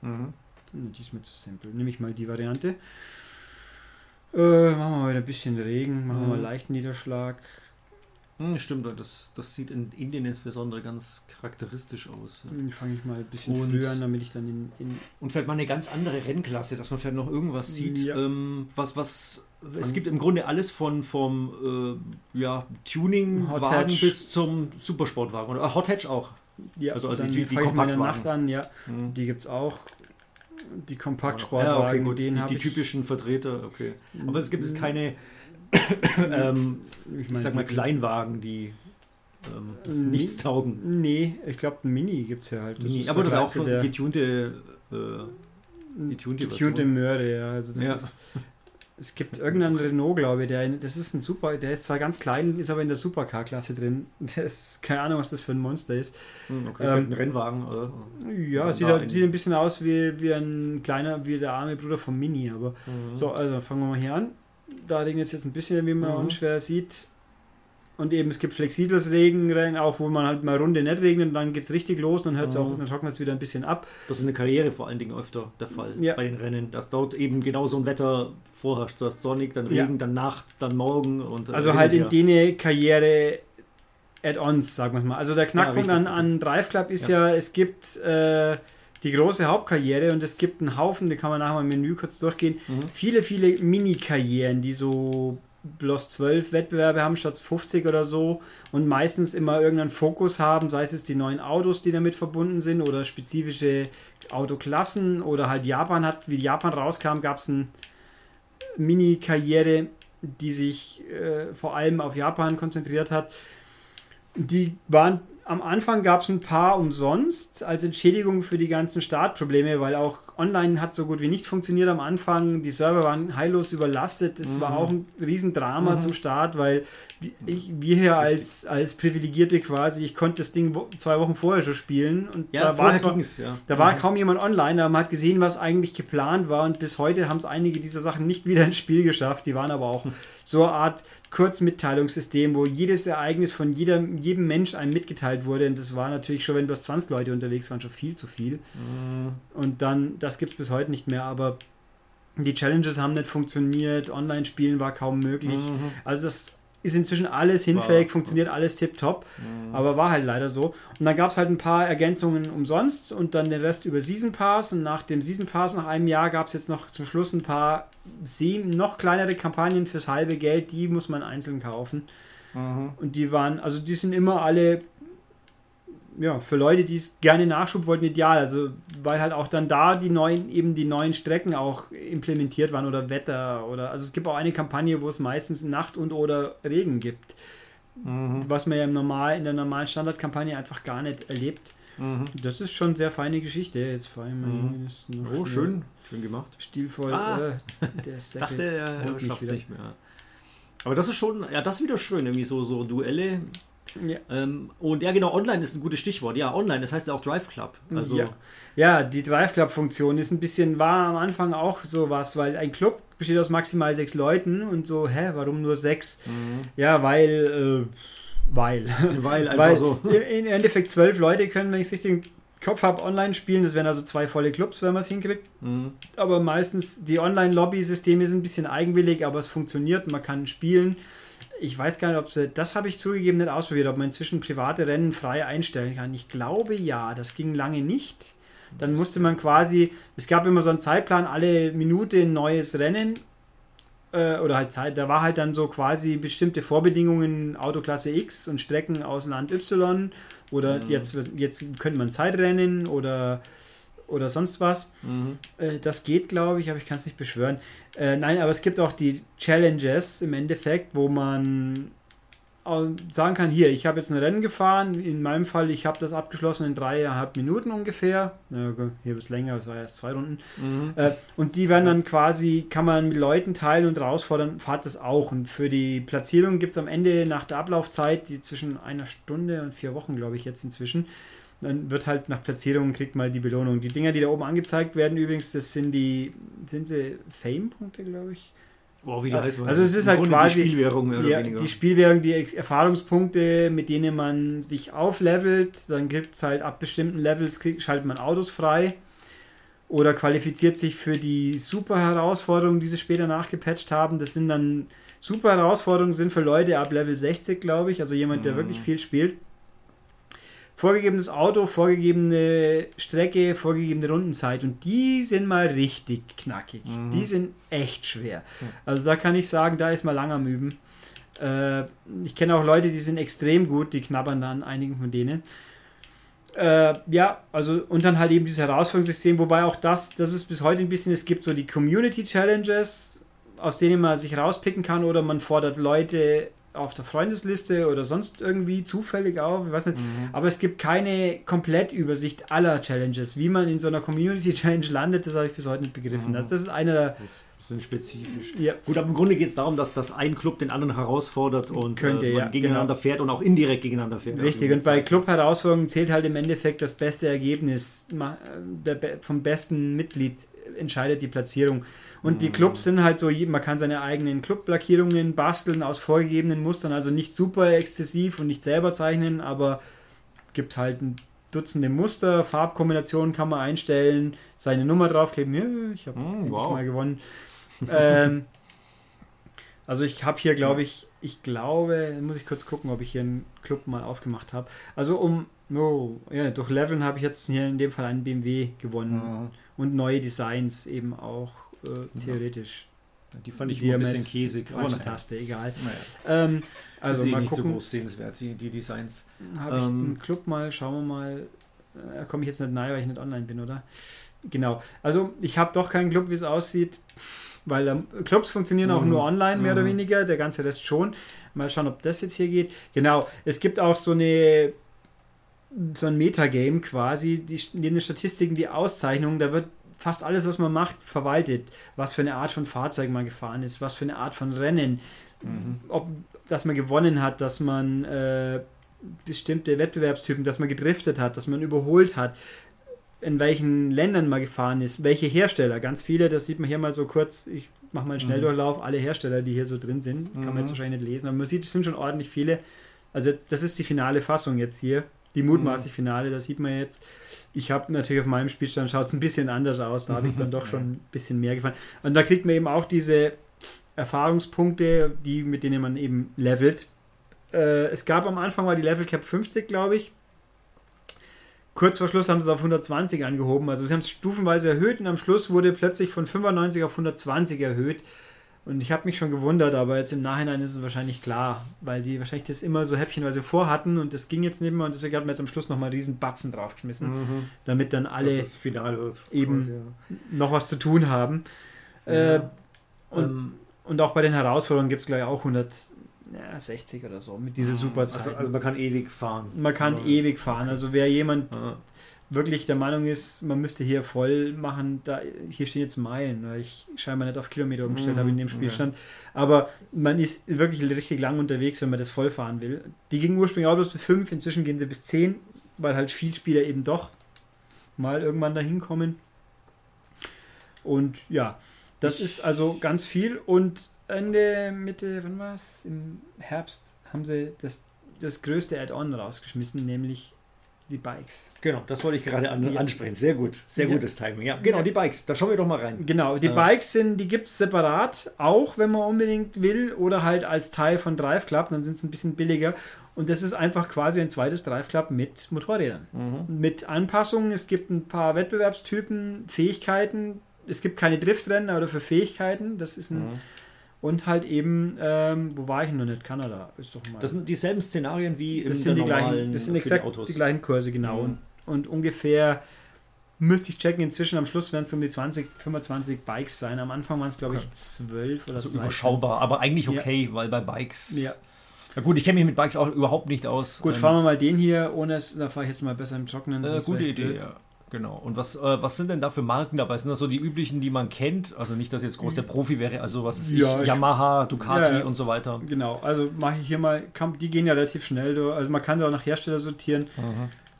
Mhm. Die ist mir zu simpel. Nehme ich mal die Variante. Äh, machen wir mal ein bisschen Regen, machen wir mal mhm. leichten Niederschlag. Hm, stimmt, das, das sieht in Indien insbesondere ganz charakteristisch aus. Ja. Fange ich mal ein bisschen und, früher an, damit ich dann in, in, Und vielleicht mal eine ganz andere Rennklasse, dass man vielleicht noch irgendwas sieht, ja. ähm, was, was. Es gibt im Grunde alles von vom äh, ja, Tuning-Wagen bis zum Supersportwagen. Oder Hot Hatch auch. Ja, also, also die, die, die Nacht an, ja. Mhm. Die gibt es auch die Kompaktsportwagen, ja, okay, die, die, typischen Vertreter, okay. Aber es gibt es keine, ähm, ich, ich sag mal, Kleinwagen, die ähm, nichts taugen. Nee, ich glaube, ein Mini gibt es ja halt. Das Mini, aber das ist auch so getunte, äh, getunte, getunte Möhre, ja. Also das ja. ist es gibt irgendeinen Renault, glaube ich, der, das ist ein Super, der ist zwar ganz klein, ist aber in der Supercar-Klasse drin. Der ist, keine Ahnung, was das für ein Monster ist. Hm, okay, ähm, ein Rennwagen, oder? Ja, sieht, ein, sieht ein bisschen aus wie, wie ein kleiner, wie der arme Bruder vom Mini, aber mhm. so, also fangen wir mal hier an. Da regnet es jetzt ein bisschen, wie man mhm. unschwer sieht. Und eben, es gibt flexibles Regenrennen, auch wo man halt mal Runde nicht regnet und dann geht es richtig los und hört es mhm. auch, dann trocknet es wieder ein bisschen ab. Das ist in der Karriere vor allen Dingen öfter der Fall ja. bei den Rennen, dass dort eben genau so ein Wetter vorherrscht. Zuerst sonnig, dann Regen, ja. dann Nacht, dann Morgen. Und, äh, also halt in denen Karriere Add-ons, sagen wir mal. Also der Knackpunkt ja, an, an Drive Club ist ja, es gibt äh, die große Hauptkarriere und es gibt einen Haufen, die kann man nachher mal im Menü kurz durchgehen, mhm. viele, viele Mini-Karrieren, die so bloß 12 Wettbewerbe haben statt 50 oder so und meistens immer irgendeinen Fokus haben, sei es die neuen Autos, die damit verbunden sind oder spezifische Autoklassen oder halt Japan hat, wie Japan rauskam, gab es eine Mini-Karriere, die sich äh, vor allem auf Japan konzentriert hat. Die waren am Anfang gab es ein paar umsonst als Entschädigung für die ganzen Startprobleme, weil auch online hat so gut wie nicht funktioniert am Anfang. Die Server waren heillos überlastet. Es mhm. war auch ein Riesendrama mhm. zum Start, weil ich, wir hier als, als Privilegierte quasi, ich konnte das Ding zwei Wochen vorher schon spielen und ja, da, war, zwar, ja. da war mhm. kaum jemand online, aber man hat gesehen, was eigentlich geplant war und bis heute haben es einige dieser Sachen nicht wieder ins Spiel geschafft. Die waren aber auch so eine Art Kurzmitteilungssystem, wo jedes Ereignis von jedem, jedem Mensch einem mitgeteilt wurde. Und das war natürlich schon, wenn bloß 20 Leute unterwegs waren, schon viel zu viel. Mhm. Und dann, das gibt es bis heute nicht mehr, aber die Challenges haben nicht funktioniert, Online-Spielen war kaum möglich. Mhm. Also das ist inzwischen alles hinfällig, war, funktioniert alles tipptopp, mhm. aber war halt leider so. Und dann gab es halt ein paar Ergänzungen umsonst und dann den Rest über Season Pass und nach dem Season Pass, nach einem Jahr, gab es jetzt noch zum Schluss ein paar noch kleinere Kampagnen fürs halbe Geld, die muss man einzeln kaufen. Mhm. Und die waren, also die sind immer alle ja, für Leute, die es gerne Nachschub wollten, ideal. Also, weil halt auch dann da die neuen, eben die neuen Strecken auch implementiert waren oder Wetter oder, also es gibt auch eine Kampagne, wo es meistens Nacht und oder Regen gibt. Mhm. Was man ja im normal, in der normalen Standardkampagne einfach gar nicht erlebt. Mhm. Das ist schon eine sehr feine Geschichte. Jetzt vor allem mhm. Oh, schön, schön gemacht. Stilvoll. Ah, äh, der Dachte, er ja, schafft nicht mehr. Aber das ist schon, ja, das ist wieder schön, irgendwie so, so Duelle Ja. Ähm, und ja, genau, online ist ein gutes Stichwort. Ja, online, das heißt ja auch Drive Club. Also ja. ja die Drive Club-Funktion ist ein bisschen, war am Anfang auch so was, weil ein Club besteht aus maximal sechs Leuten und so, hä, warum nur sechs? Mhm. Ja, weil, äh, weil. Weil einfach weil so. Im Endeffekt zwölf Leute können, wenn ich es richtig im Kopf habe, online spielen. Das wären also zwei volle Clubs, wenn man es hinkriegt. Mhm. Aber meistens, die Online-Lobby-Systeme sind ein bisschen eigenwillig, aber es funktioniert, man kann spielen ich weiß gar nicht, ob sie, das habe ich zugegeben nicht ausprobiert, ob man inzwischen private Rennen frei einstellen kann. Ich glaube ja, das ging lange nicht. Dann musste man quasi, es gab immer so einen Zeitplan, alle Minute ein neues Rennen äh, oder halt Zeit, da war halt dann so quasi bestimmte Vorbedingungen, Autoklasse X und Strecken aus Land Y oder mhm. jetzt, jetzt könnte man Zeitrennen oder oder sonst was. Mhm. Äh, das geht, glaube ich, aber ich kann es nicht beschwören. Äh, nein, aber es gibt auch die Challenges im Endeffekt, wo man sagen kann, hier, ich habe jetzt ein Rennen gefahren, in meinem Fall, ich habe das abgeschlossen in dreieinhalb Minuten ungefähr, hier wird es länger, es war erst zwei Runden, mhm. äh, und die werden dann quasi, kann man mit Leuten teilen und herausfordern, fahrt das auch und für die Platzierung gibt es am Ende nach der Ablaufzeit, die zwischen einer Stunde und vier Wochen, glaube ich, jetzt inzwischen, dann wird halt nach Platzierung kriegt mal die Belohnung. Die Dinger, die da oben angezeigt werden, übrigens, das sind die, sind sie Fame-Punkte, glaube ich. Wow, wie die heißt, also es ist halt quasi die Spielwährung, mehr ja, die Spielwährung, die Erfahrungspunkte, mit denen man sich auflevelt. Dann gibt es halt ab bestimmten Levels, kriegt, schaltet man Autos frei oder qualifiziert sich für die super Herausforderungen, die sie später nachgepatcht haben. Das sind dann super Herausforderungen sind für Leute ab Level 60, glaube ich, also jemand, der mhm. wirklich viel spielt vorgegebenes Auto, vorgegebene Strecke, vorgegebene Rundenzeit und die sind mal richtig knackig. Mhm. Die sind echt schwer. Also da kann ich sagen, da ist mal lang am Üben. Äh, ich kenne auch Leute, die sind extrem gut, die knabbern dann einigen von denen. Äh, ja, also und dann halt eben dieses Herausforderungssystem, wobei auch das, das ist bis heute ein bisschen, es gibt so die Community Challenges, aus denen man sich rauspicken kann oder man fordert Leute auf der Freundesliste oder sonst irgendwie zufällig auf, ich weiß nicht. Mhm. Aber es gibt keine Komplettübersicht aller Challenges. Wie man in so einer Community Challenge landet, das habe ich bis heute nicht begriffen. Mhm. Also das ist einer der. Das sind spezifisch. Ja. Gut, aber im Grunde geht es darum, dass das ein Club den anderen herausfordert und Könnte, äh, ja, gegeneinander genau. fährt und auch indirekt gegeneinander fährt. Richtig, also und bei Club-Herausforderungen zählt halt im Endeffekt das beste Ergebnis. Vom besten Mitglied entscheidet die Platzierung. Und die Clubs sind halt so, man kann seine eigenen Club-Lackierungen basteln aus vorgegebenen Mustern, also nicht super exzessiv und nicht selber zeichnen, aber gibt halt ein Dutzende Muster, Farbkombinationen kann man einstellen, seine Nummer draufkleben. Ja, ich habe mm, wow. mal gewonnen. ähm, also ich habe hier, glaube ich, ich glaube, muss ich kurz gucken, ob ich hier einen Club mal aufgemacht habe. Also um, oh, ja, durch Leveln habe ich jetzt hier in dem Fall einen BMW gewonnen mhm. Und neue Designs eben auch äh, theoretisch. Die fand ich ein bisschen käsig. Falsche naja. Taste, egal. Naja. Ähm, also mal nicht gucken. so groß sehenswert, die, die Designs. Habe ich ähm, einen Club mal, schauen wir mal. Da komme ich jetzt nicht nahe, weil ich nicht online bin, oder? Genau. Also ich habe doch keinen Club, wie es aussieht, weil ähm, Clubs funktionieren auch mhm. nur online, mehr mhm. oder weniger, der ganze Rest schon. Mal schauen, ob das jetzt hier geht. Genau, es gibt auch so eine so ein Metagame quasi, die, neben den Statistiken, die Auszeichnungen, da wird fast alles, was man macht, verwaltet. Was für eine Art von Fahrzeug man gefahren ist, was für eine Art von Rennen, mhm. ob, dass man gewonnen hat, dass man äh, bestimmte Wettbewerbstypen, dass man gedriftet hat, dass man überholt hat, in welchen Ländern man gefahren ist, welche Hersteller, ganz viele, das sieht man hier mal so kurz, ich mache mal einen mhm. Schnelldurchlauf, alle Hersteller, die hier so drin sind, kann man jetzt mhm. wahrscheinlich nicht lesen, aber man sieht, es sind schon ordentlich viele. Also das ist die finale Fassung jetzt hier, die mutmaßlich. Finale, da sieht man jetzt, ich habe natürlich auf meinem Spielstand schaut es ein bisschen anders aus. Da habe ich dann doch schon ein bisschen mehr gefallen. Und da kriegt man eben auch diese Erfahrungspunkte, die, mit denen man eben levelt. Äh, es gab am Anfang mal die Level Cap 50, glaube ich. Kurz vor Schluss haben sie es auf 120 angehoben. Also sie haben es stufenweise erhöht und am Schluss wurde plötzlich von 95 auf 120 erhöht. Und ich habe mich schon gewundert, aber jetzt im Nachhinein ist es wahrscheinlich klar, weil die wahrscheinlich das immer so häppchenweise vorhatten und das ging jetzt nicht mehr und deswegen hat man jetzt am Schluss nochmal einen riesen Batzen draufgeschmissen, mhm. damit dann alle eben quasi, ja. noch was zu tun haben. Ja. Äh, und, ähm, und auch bei den Herausforderungen gibt es gleich auch 160 oder so mit dieser ah, Superzeit. Also, also, man kann ewig fahren. Man kann ja. ewig fahren. Okay. Also wer jemand wirklich der Meinung ist, man müsste hier voll machen, da, hier stehen jetzt Meilen, weil ich scheinbar nicht auf Kilometer umgestellt Mhm, habe in dem Spielstand. Aber man ist wirklich richtig lang unterwegs, wenn man das voll fahren will. Die gingen ursprünglich auch bloß bis 5, inzwischen gehen sie bis 10, weil halt viel Spieler eben doch mal irgendwann dahin kommen. Und ja, das ist also ganz viel. Und Ende, Mitte, wann war es? Im Herbst haben sie das, das größte Add-on rausgeschmissen, nämlich die Bikes. Genau, das wollte ich gerade an, Ja. ansprechen. Sehr gut, sehr Ja. gutes Timing. Ja, genau, Ja. die Bikes, da schauen wir doch mal rein. Genau, die Ja. Bikes sind, die gibt es separat, auch wenn man unbedingt will, oder halt als Teil von Drive Club, dann sind es ein bisschen billiger. Und das ist einfach quasi ein zweites Drive Club mit Motorrädern. Mhm. Mit Anpassungen, es gibt ein paar Wettbewerbstypen, Fähigkeiten, es gibt keine Driftrennen, aber für Fähigkeiten, das ist ein. Mhm. Und halt eben, ähm, wo war ich noch nicht? Kanada ist doch mal. Das sind dieselben Szenarien wie in das sind, die gleichen, das sind exakt die Autos. die gleichen Kurse, genau. Mhm. Und, und ungefähr müsste ich checken, inzwischen am Schluss werden es um die 20, 25 Bikes sein. Am Anfang waren es, glaube ich, Okay. 12 oder also 13. überschaubar, aber eigentlich Ja. okay, weil bei Bikes. Ja. Ja gut, ich kenne mich mit Bikes auch überhaupt nicht aus. Gut, Ähm, fahren wir mal den hier, ohne es, da fahre ich jetzt mal besser im Trockenen. Äh, gute ich Idee, blöd. ja. Genau. Und was, äh, was sind denn da für Marken dabei? Sind das so die üblichen, die man kennt? Also nicht, dass jetzt groß der Profi wäre, also was ist Ja, ich, Yamaha, Ducati Ja, ja. und so weiter. Genau, also mache ich hier mal, die gehen ja relativ schnell. Also man kann da auch nach Hersteller sortieren.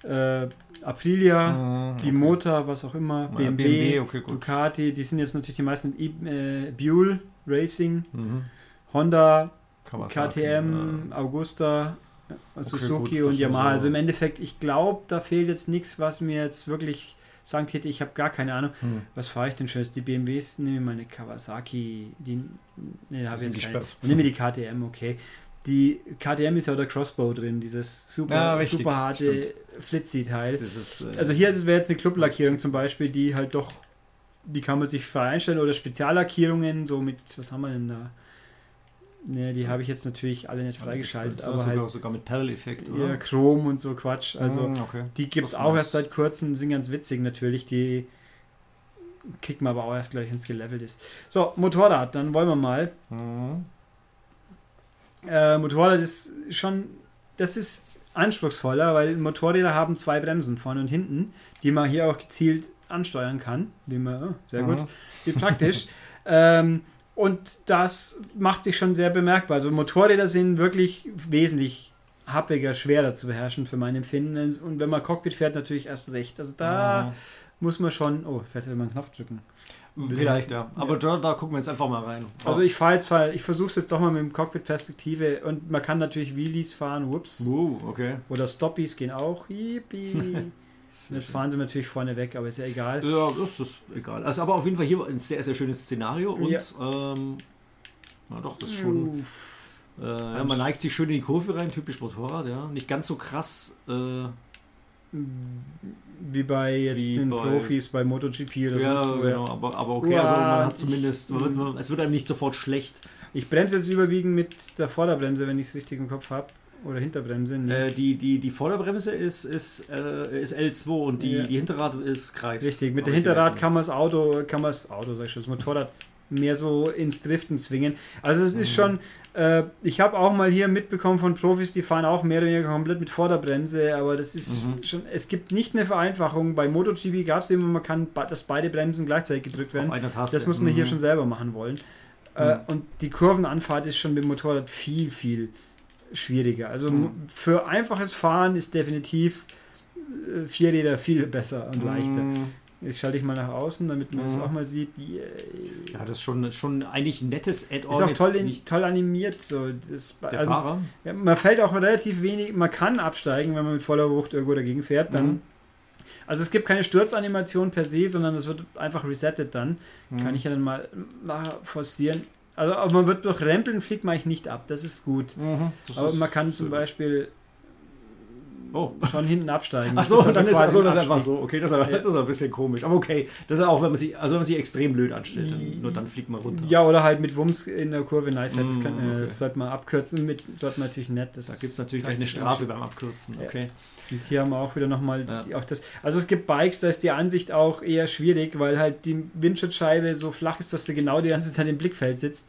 Äh, Aprilia, okay. Bimota, was auch immer, BMW, BMW, okay. Ducati, die sind jetzt natürlich die meisten in äh, Buell Racing, Mhm. Honda, Kawasaki, KTM, Augusta, Suzuki gut, und Yamaha. so- Also im Endeffekt, ich glaube, da fehlt jetzt nichts, was mir jetzt wirklich sagen täte, ich habe gar keine Ahnung. hm. Was fahre ich denn schön? Die BMWs, nehme ich mal eine Kawasaki, die ne, habe ich jetzt keine. Nehme die KTM, okay. Die KTM ist ja auch der Crossbow drin, dieses super, Ja, richtig, super harte Flitzy-Teil. Äh, Also hier wäre jetzt eine Clublackierung zum Beispiel, die halt doch, die kann man sich frei einstellen oder Speziallackierungen, so mit, was haben wir denn da? Ne, die habe ich jetzt natürlich alle nicht freigeschaltet, aber sogar, halt sogar mit Perl-Effekt, oder? Chrom und so Quatsch. Also Mhm, okay. die gibt es auch erst seit kurzem, sind ganz witzig natürlich, die kriegt man aber auch erst gleich, wenn es gelevelt ist. So, Motorrad, dann wollen wir mal. Mhm. Äh, Motorrad ist schon, das ist anspruchsvoller, weil Motorräder haben zwei Bremsen, vorne und hinten, die man hier auch gezielt ansteuern kann. Wie man, oh, sehr gut, Mhm. wie praktisch. ähm, und das macht sich schon sehr bemerkbar. Also Motorräder sind wirklich wesentlich happiger, schwerer zu beherrschen für mein Empfinden. Und wenn man Cockpit fährt, natürlich erst recht. Also da muss man schon, oh, fährt immer einen Knopf drücken. Mhm. Vielleicht, ja. Aber Da, da gucken wir jetzt einfach mal rein. Also ich fahre jetzt, fahr- ich versuche es jetzt doch mal mit dem Cockpit-Perspektive und man kann natürlich Wheelies fahren, whoops. Uh, okay. Oder Stoppies gehen auch. Yippie. Jetzt fahren sie natürlich vorne weg, aber ist ja egal. Ja, das ist egal. Also aber auf jeden Fall hier ein sehr, sehr schönes Szenario und Ja. ähm, na doch, das ist schon. Äh, ja, man neigt sich schön in die Kurve rein, typisch Motorrad, ja. Nicht ganz so krass. Äh, Wie bei jetzt Wie den bei- Profis bei MotoGP oder ja, sonst wo. genau, aber, aber okay, Uah, also man hat zumindest, man wird, man, es wird einem nicht sofort schlecht. Ich bremse jetzt überwiegend mit der Vorderbremse, wenn ich es richtig im Kopf habe. Oder Hinterbremse. Nee. Äh, die, die, die Vorderbremse ist, ist, äh, ist L2 und die, Ja. die Hinterrad ist Kreis. Richtig, mit ich Hinterrad kann man das Auto, kann man das Auto, sag ich schon, das Motorrad mehr so ins Driften zwingen. Also es ist Mhm. schon, äh, ich habe auch mal hier mitbekommen von Profis, die fahren auch mehr oder weniger komplett mit Vorderbremse, aber das ist Mhm. schon, es gibt nicht eine Vereinfachung. Bei MotoGP gab es immer, man kann, dass beide Bremsen gleichzeitig gedrückt werden. Auf einer Taste. Das muss man hier Mhm. schon selber machen wollen. Äh, Mhm. und die Kurvenanfahrt ist schon mit dem Motorrad viel, viel schwieriger. Also Mhm. für einfaches Fahren ist definitiv äh, Vierräder viel besser und leichter. Mhm. Jetzt schalte ich mal nach außen, damit man es Mhm. auch mal sieht. Die, äh, Ja, das ist schon, schon eigentlich ein nettes Add-on. ist auch toll, in, toll animiert. So. Das, der also, Fahrer. ja, man fällt auch relativ wenig, man kann absteigen, wenn man mit voller Wucht irgendwo dagegen fährt. Dann, Mhm. Also es gibt keine Sturzanimation per se, sondern es wird einfach resettet dann. Mhm. Kann ich ja dann mal forcieren. Also aber man wird durch Rempeln fliegt man eigentlich nicht ab, das ist gut. Mhm. Das Aber ist- man kann zum Beispiel Oh. schon hinten absteigen. Ach Das so, also dann ist also das einfach Abstieg. so. Okay, das ist, aber, Ja. das ist ein bisschen komisch. Aber okay, das ist auch, wenn man sich, also wenn man sich extrem blöd anstellt, dann, nur dann fliegt man runter. Ja, oder halt mit Wumms in der Kurve neifährt. Das, Mm, kann, äh, okay. das sollte man abkürzen. Mit, sollte man natürlich nicht. Das Da gibt es natürlich gleich eine Strafe beim Abkürzen. Ja. Und hier haben wir auch wieder nochmal Ja. die- auch das. Also es gibt Bikes, da ist die Ansicht auch eher schwierig, weil halt die Windschutzscheibe so flach ist, dass du genau die ganze Zeit im Blickfeld sitzt.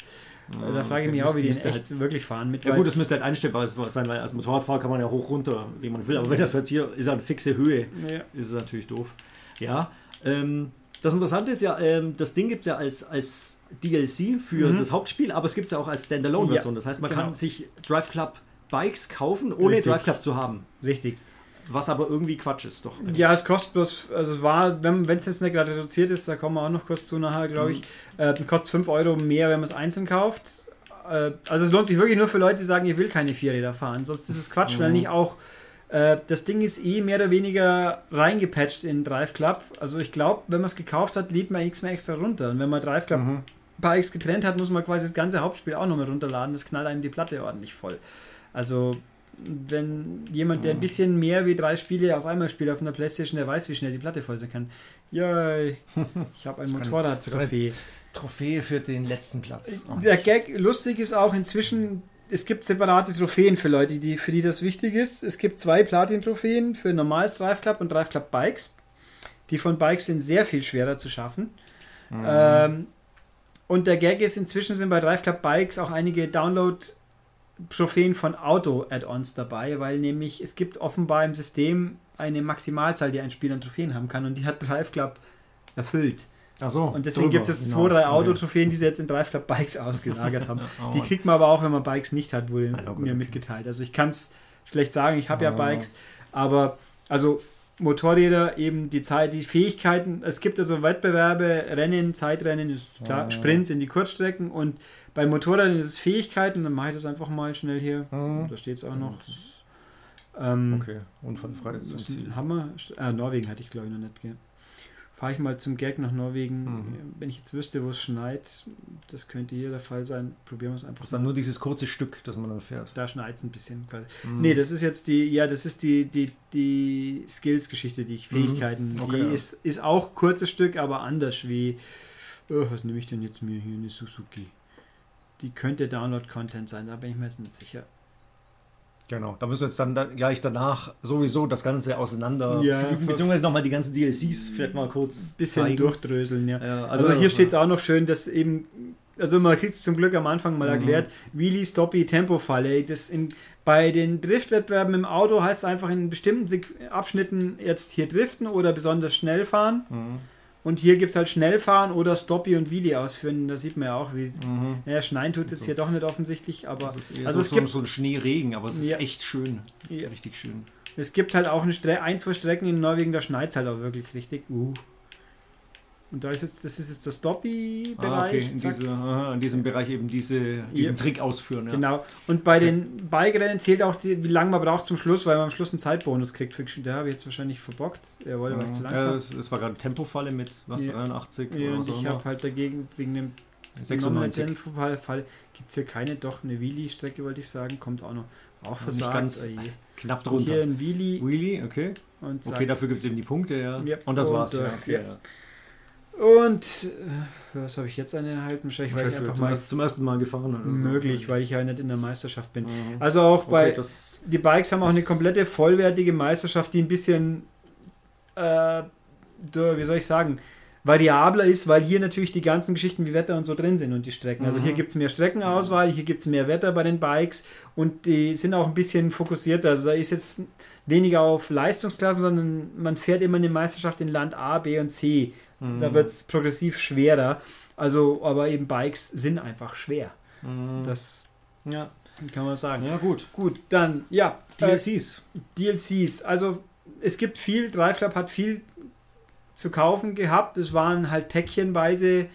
Also da frage ich mich Okay, auch, wie die echt wirklich fahren. Mit Ja gut, das müsste halt einstellbar sein, weil als Motorradfahrer kann man ja hoch runter, wie man will. Aber wenn das jetzt hier ist, eine fixe Höhe, Ja. ist es natürlich doof. Ja, ähm, das Interessante ist ja, ähm, das Ding gibt es ja als, als DLC für Mhm. das Hauptspiel, aber es gibt es ja auch als Standalone-Version. Ja, Das heißt, man genau. kann sich Drive Club Bikes kaufen, ohne Richtig. Drive Club zu haben. Richtig. Was aber irgendwie Quatsch ist, doch. Ja, es kostet bloß, also es war, wenn es jetzt nicht gerade reduziert ist, da kommen wir auch noch kurz zu nachher, glaube ich, äh, kostet 5 Euro mehr, wenn man es einzeln kauft. Äh, also es lohnt sich wirklich nur für Leute, die sagen, ihr will keine Vierräder fahren. Sonst ist es Quatsch, weil nicht auch, äh, das Ding ist eh mehr oder weniger reingepatcht in Drive Club. Also ich glaube, wenn man es gekauft hat, lädt man nichts mehr extra runter. Und wenn man Drive Club Mhm. Bikes getrennt hat, muss man quasi das ganze Hauptspiel auch nochmal runterladen. Das knallt einem die Platte ordentlich voll. Also, wenn jemand, der ein bisschen mehr wie drei Spiele auf einmal spielt auf einer Playstation, der weiß, wie schnell die Platte voll sein kann. Yay, ich habe ein Motorrad-Trophäe. Trophäe für den letzten Platz. Der Gag lustig ist auch inzwischen, es gibt separate Trophäen für Leute, die, für die das wichtig ist. Es gibt zwei Platin-Trophäen für normales Drive Club und Drive Club Bikes. Die von Bikes sind sehr viel schwerer zu schaffen. Ähm, und der Gag ist, inzwischen sind bei Drive Club Bikes auch einige Download-Trophäen von Auto-Add-ons dabei, weil nämlich es gibt offenbar im System eine Maximalzahl, die ein Spiel an Trophäen haben kann und die hat Drive Club erfüllt. Ach so, Und deswegen gibt es zwei, drei. Autotrophäen, die sie jetzt in Drive Club Bikes ausgelagert haben. Oh Die Mann. kriegt man aber auch, wenn man Bikes nicht hat, wurde Ah, ja, mir okay. mitgeteilt. Also ich kann es schlecht sagen, ich habe ja Ah. Bikes, aber also Motorräder, eben die Zeit, die Fähigkeiten, es gibt also Wettbewerbe, Rennen, Zeitrennen, klar, Ah. Sprints in die Kurzstrecken und bei Motorrädern ist es Fähigkeiten, dann mache ich das einfach mal schnell hier. Mhm. Da steht es auch noch. Ähm, Okay, unfallfrei das ist Ziel. ein Hammer. Ah, Norwegen hatte ich glaube ich noch nicht. Gell? Fahre ich mal zum Gag nach Norwegen. Mhm. Wenn ich jetzt wüsste, wo es schneit, das könnte hier der Fall sein. Probieren wir es einfach Das ist dann nur dieses kurze Stück, das man dann fährt. Da schneit es ein bisschen. Quasi. Mhm. Nee, das ist jetzt die, ja, das ist die, die, die Skills-Geschichte, die ich, Mhm. Fähigkeiten. Okay, die ja. ist, ist auch kurzes Stück, aber anders wie, oh, was nehme ich denn jetzt mir hier, eine Suzuki? Die könnte Download-Content sein, da bin ich mir jetzt nicht sicher. Genau, da müssen wir jetzt dann da, gleich danach sowieso das Ganze auseinander Ja, pflügen, beziehungsweise nochmal die ganzen DLCs vielleicht mal kurz Bisschen zeigen. durchdröseln, ja. Ja, Also, hier steht es auch noch schön, dass eben, also man kriegt es zum Glück am Anfang mal Mhm. erklärt, Wheelie, Stoppy, Tempofalle. Das in, bei den Driftwettbewerben im Auto heißt es einfach in bestimmten Abschnitten jetzt hier driften oder besonders schnell fahren. Mhm. Und hier gibt es halt Schnellfahren oder Stoppy und Wheelie ausführen. Da sieht man ja auch, wie. Mhm. Ja, schneien tut es jetzt So. hier doch nicht offensichtlich, aber also so, es gibt- so ein Schneeregen, aber es ist Ja. echt schön. Es ist Ja. richtig schön. es gibt halt auch eine Stre ein, zwei Strecken in Norwegen, da schneit es halt auch wirklich richtig. Uh. Und da ist jetzt, das ist jetzt der Stoppy-Bereich. Ah, okay, in, diese, aha, in diesem Bereich eben diese, diesen Ja. Trick ausführen. Ja. Genau. Und bei den Bike-Rennen zählt auch, die, wie lange man braucht zum Schluss, weil man am Schluss einen Zeitbonus kriegt. Da habe ich jetzt wahrscheinlich verbockt. Jawohl, war ich zu Ja, langsam. es, es war gerade Tempofalle mit was, Ja. 83 Ja, und auch ich habe halt dagegen, wegen dem 96. Fall gibt es hier keine, doch eine Wheelie-Strecke, wollte ich sagen, kommt auch noch. Auch versagt. ganz oh. Knapp Und hier drunter. ein Wheelie Wheelie, okay. Okay, dafür gibt es eben die Punkte, ja. Ja, Und das und war's. Ja, okay, ja. Und äh, was habe ich jetzt eine erhalten? Wahrscheinlich, weil ich einfach zum, mal zum ersten Mal gefahren oder so. möglich, weil ich ja nicht in der Meisterschaft bin. Mhm. Also auch bei okay, die Bikes haben auch eine komplette vollwertige Meisterschaft, die ein bisschen, äh, wie soll ich sagen, variabler ist, weil hier natürlich die ganzen Geschichten wie Wetter und so drin sind und die Strecken. Also Mhm. hier gibt es mehr Streckenauswahl, hier gibt es mehr Wetter bei den Bikes und die sind auch ein bisschen fokussierter. Also da ist jetzt weniger auf Leistungsklassen, sondern man fährt immer eine Meisterschaft in Land A, B und C. Mhm. Da wird es progressiv schwerer. Also, aber eben Bikes sind einfach schwer. Mhm. Das ja. kann man sagen. ja, gut. Gut, dann, ja, äh, DLCs. DLCs. Also es gibt viel, Drive Club hat viel zu kaufen gehabt. Es waren halt päckchenweise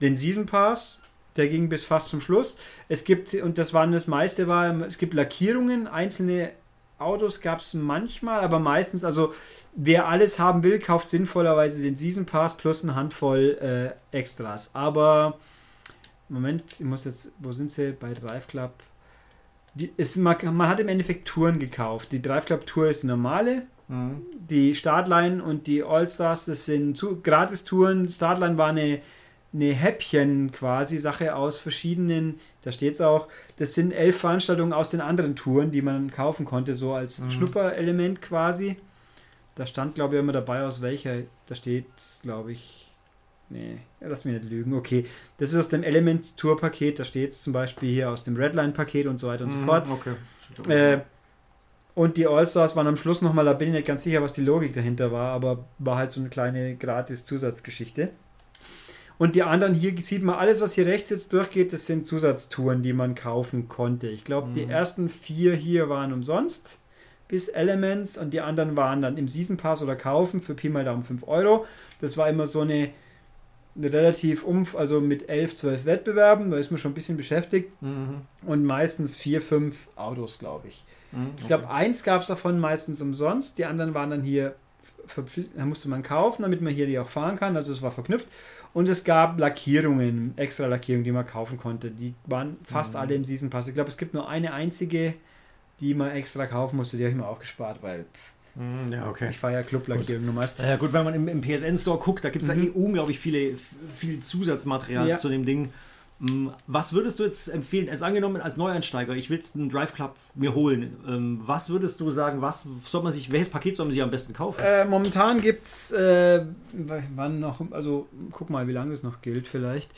den Season Pass. Der ging bis fast zum Schluss. Es gibt, und das waren das meiste war, es gibt Lackierungen, einzelne Autos gab es manchmal, aber meistens, also wer alles haben will, kauft sinnvollerweise den Season Pass plus eine Handvoll äh, Extras. Aber Moment, ich muss jetzt, wo sind sie bei Drive Club? Die, ist, man, man hat im Endeffekt Touren gekauft. Die Drive Club Tour ist die normale, Mhm. die Startline und die All-Stars, das sind zu- Gratis-Touren. Startline war eine, eine Häppchen quasi, Sache aus verschiedenen, da steht es auch, das sind elf Veranstaltungen aus den anderen Touren, die man kaufen konnte, so als Mhm. Schnupperelement quasi. Da stand, glaube ich, immer dabei, aus welcher, da steht glaube ich, Nee, lass mich nicht lügen. Okay, das ist aus dem Element Tour Paket. Da steht es zum Beispiel hier aus dem Redline Paket und so weiter und so Mhm, fort. Okay. Äh, und die All-Stars waren am Schluss nochmal, da bin ich nicht ganz sicher, was die Logik dahinter war, aber war halt so eine kleine gratis Zusatzgeschichte. Und die anderen hier sieht man, alles, was hier rechts jetzt durchgeht, das sind Zusatztouren, die man kaufen konnte. Ich glaube, die Mhm. ersten vier hier waren umsonst bis Elements und die anderen waren dann im Season Pass oder kaufen für Pi mal Daumen 5 Euro. Das war immer so eine, eine relativ umf, also mit 11, 12 Wettbewerben, da ist man schon ein bisschen beschäftigt Mhm. und meistens vier, fünf Autos, glaube ich. Mhm. Ich glaube, eins gab es davon meistens umsonst. Die anderen waren dann hier da musste man kaufen, damit man hier die auch fahren kann. Also es war verknüpft. Und es gab Lackierungen, extra Lackierungen, die man kaufen konnte. Die waren fast Mhm. alle im Season Pass. Ich glaube, es gibt nur eine einzige, die man extra kaufen musste. Die habe ich mir auch gespart, weil pff, Mhm, Ja, okay. ich fahre ja Club-Lackierungen nur meist. Ja gut, wenn man im, im PSN-Store guckt, da gibt es Mhm. ja eh unglaublich viele, viel Zusatzmaterial Ja. zu dem Ding. Mm, Was würdest du jetzt empfehlen, also angenommen als Neueinsteiger, ich will jetzt einen Drive Club mir holen, ähm, was würdest du sagen, was soll man sich, welches Paket soll man sich am besten kaufen? Äh, momentan gibt es, äh, wann noch, also guck mal, wie lange das noch gilt vielleicht.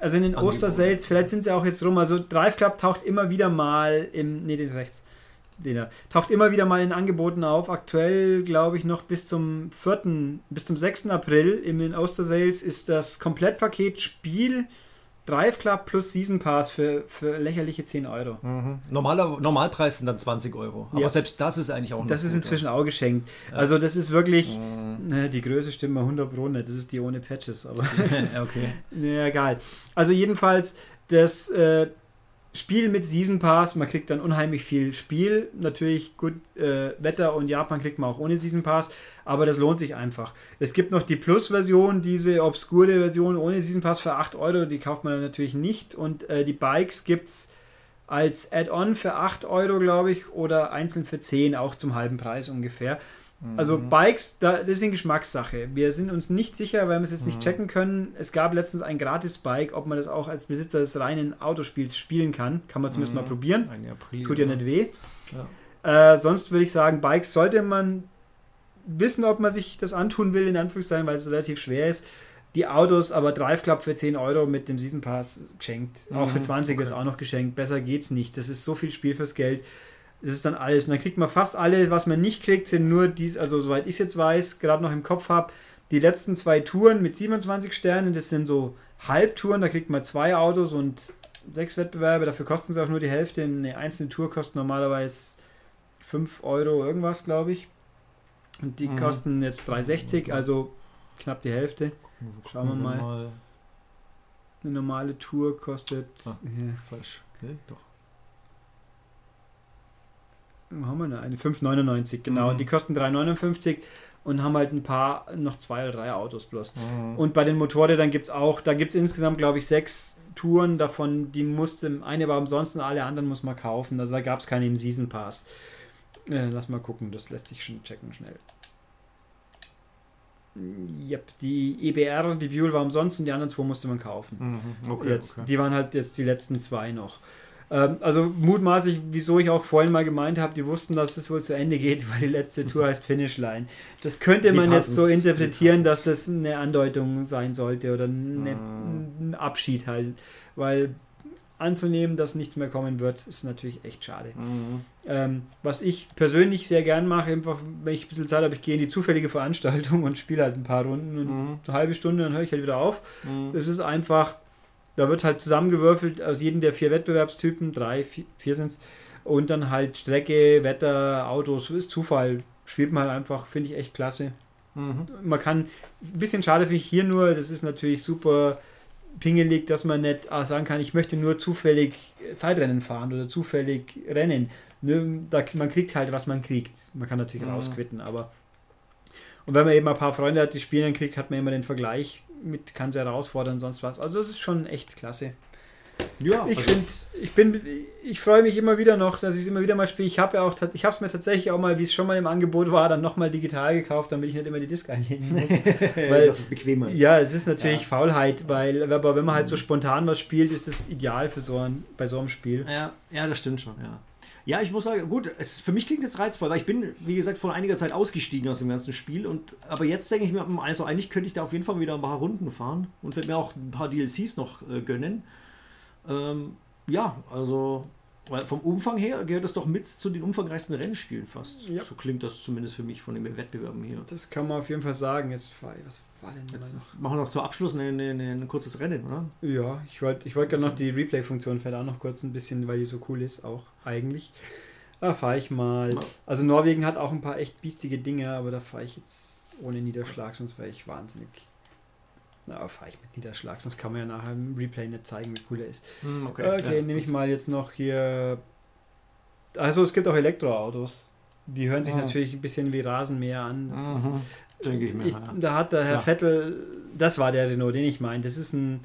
Also in den Angebote. Ostersales, vielleicht sind sie auch jetzt rum, also Drive Club taucht immer wieder mal im, nee, den rechts, den da, taucht immer wieder mal in Angeboten auf. Aktuell, glaube ich, noch bis zum 4., bis zum 6. April in den Ostersales ist das Komplettpaket Spiel Drive Club plus Season Pass für, für lächerliche 10 Euro. Mhm. Normaler, Normalpreis sind dann 20 Euro. Aber Ja. selbst das ist eigentlich auch noch Das ist inzwischen auch geschenkt. Also das ist wirklich. Mhm. ne, die Größe stimmt mal 100 Pro nicht, das ist die ohne Patches, aber Ja, okay. Ja, egal. Also jedenfalls das äh, Spiel mit Season Pass, man kriegt dann unheimlich viel Spiel. Natürlich gut, äh, Wetter und Japan kriegt man auch ohne Season Pass, aber das lohnt sich einfach. Es gibt noch die Plus-Version, diese obskure Version ohne Season Pass für 8 Euro, die kauft man natürlich nicht. Und äh, die Bikes gibt es als Add-on für 8 Euro, glaube ich, oder einzeln für 10, auch zum halben Preis ungefähr. Also Mhm. Bikes, da, das ist eine Geschmackssache. Wir sind uns nicht sicher, weil wir es jetzt nicht Mhm. checken können. Es gab letztens ein Gratis-Bike, ob man das auch als Besitzer des reinen Autospiels spielen kann. Kann man zumindest Mhm. mal probieren. Ein April. Tut ja nicht weh. Ja. Äh, sonst würde ich sagen, Bikes sollte man wissen, ob man sich das antun will, in Anführungszeichen, weil es relativ schwer ist. Die Autos, aber Drive Club für 10 Euro mit dem Season Pass geschenkt. Auch für Mhm, 20 ist okay. auch noch geschenkt. Besser geht's nicht. Das ist so viel Spiel fürs Geld. Das ist dann alles. Und dann kriegt man fast alle, was man nicht kriegt, sind nur dies, also soweit ich es jetzt weiß, gerade noch im Kopf habe, die letzten zwei Touren mit 27 Sternen, das sind so Halbtouren, da kriegt man zwei Autos und sechs Wettbewerbe, dafür kosten sie auch nur die Hälfte. Eine einzelne Tour kostet normalerweise 5 Euro irgendwas, glaube ich. Und die Mhm. kosten jetzt 3,60, also knapp die Hälfte. Schauen wir mal. Eine normale Tour kostet. Ah. Hier, Falsch. Okay, doch. Haben wir denn? Eine 5,99, genau. Mhm. Und die kosten 3,59 und haben halt ein paar, noch zwei oder drei Autos bloß. Mhm. Und bei den Motorrädern gibt es auch, da gibt es insgesamt, glaube ich, sechs Touren davon, die musste, eine war umsonst und alle anderen muss man kaufen. Also da gab es keine im Season Pass. Äh, lass mal gucken, das lässt sich schon checken schnell. Yep, die EBR, die Buell war umsonst und die anderen zwei musste man kaufen. Mhm. Okay, jetzt, okay. Die waren halt jetzt die letzten zwei noch. Ähm, also mutmaßlich, wieso ich auch vorhin mal gemeint habe, die wussten, dass es wohl zu Ende geht, weil die letzte Tour heißt Finishline. Das könnte man jetzt so interpretieren, dass das eine Andeutung sein sollte oder eine, Mhm. ein Abschied halt. Weil anzunehmen, dass nichts mehr kommen wird, ist natürlich echt schade. Mhm. Ähm, was ich persönlich sehr gern mache, einfach, wenn ich ein bisschen Zeit habe, ich gehe in die zufällige Veranstaltung und spiele halt ein paar Runden und Mhm. eine halbe Stunde, dann höre ich halt wieder auf. Mhm. Es ist einfach, da wird halt zusammengewürfelt aus jedem der vier Wettbewerbstypen, drei, vier, vier sind es, und dann halt Strecke, Wetter, Autos, ist Zufall. Spielt man halt einfach, finde ich echt klasse. Mhm. Man kann, ein bisschen schade finde ich hier nur, das ist natürlich super pingelig, dass man nicht ah, sagen kann, ich möchte nur zufällig Zeitrennen fahren oder zufällig rennen. Ne, da, man kriegt halt, was man kriegt. Man kann natürlich Mhm. rausquitten, aber und wenn man eben ein paar Freunde hat, die spielen dann kriegt, hat man immer den Vergleich mit, kann sie herausfordern, sonst was. Also es ist schon echt klasse. Ja, Ich also- finde, ich bin, ich freue mich immer wieder noch, dass ich es immer wieder mal spiele. Ich habe ja auch, ich habe es mir tatsächlich auch mal, wie es schon mal im Angebot war, dann nochmal digital gekauft, damit ich nicht immer die Disc einlegen muss. weil- das ist bequemer. ja, es ist natürlich Ja. Faulheit, weil, aber wenn man halt so spontan was spielt, ist es ideal für so ein, bei so einem Spiel. Ja, ja, das stimmt schon, ja. Ja, ich muss sagen, gut, es, für mich klingt jetzt reizvoll, weil ich bin, wie gesagt, vor einiger Zeit ausgestiegen aus dem ganzen Spiel. Und, aber jetzt denke ich mir, also eigentlich könnte ich da auf jeden Fall wieder ein paar Runden fahren und werde mir auch ein paar DLCs noch äh, gönnen. Ähm, ja, also weil vom Umfang her gehört das doch mit zu den umfangreichsten Rennspielen fast. Ja. So klingt das zumindest für mich von den Wettbewerben hier. Das kann man auf jeden Fall sagen. Jetzt, was war denn Jetzt machen wir noch zum Abschluss ein, ein, ein kurzes Rennen, oder? Ja, ich wollte ich wollt gerne noch die Replay-Funktion vielleicht auch noch kurz ein bisschen, weil die so cool ist, auch eigentlich. Da fahre ich mal. Also Norwegen hat auch ein paar echt biestige Dinge, aber da fahre ich jetzt ohne Niederschlag, sonst wäre ich wahnsinnig na, fahre ich mit Niederschlag, sonst kann man ja nachher im Replay nicht zeigen, wie cool er ist. Hm, okay, okay ja, nehme ich mal jetzt noch hier. Also es gibt auch Elektroautos. Die hören sich oh. natürlich ein bisschen wie Rasenmäher an. Das ist, mhm. Denke ich mir. Ich, da hat der Herr ja. Vettel, das war der Renault, den ich meine. Das ist ein,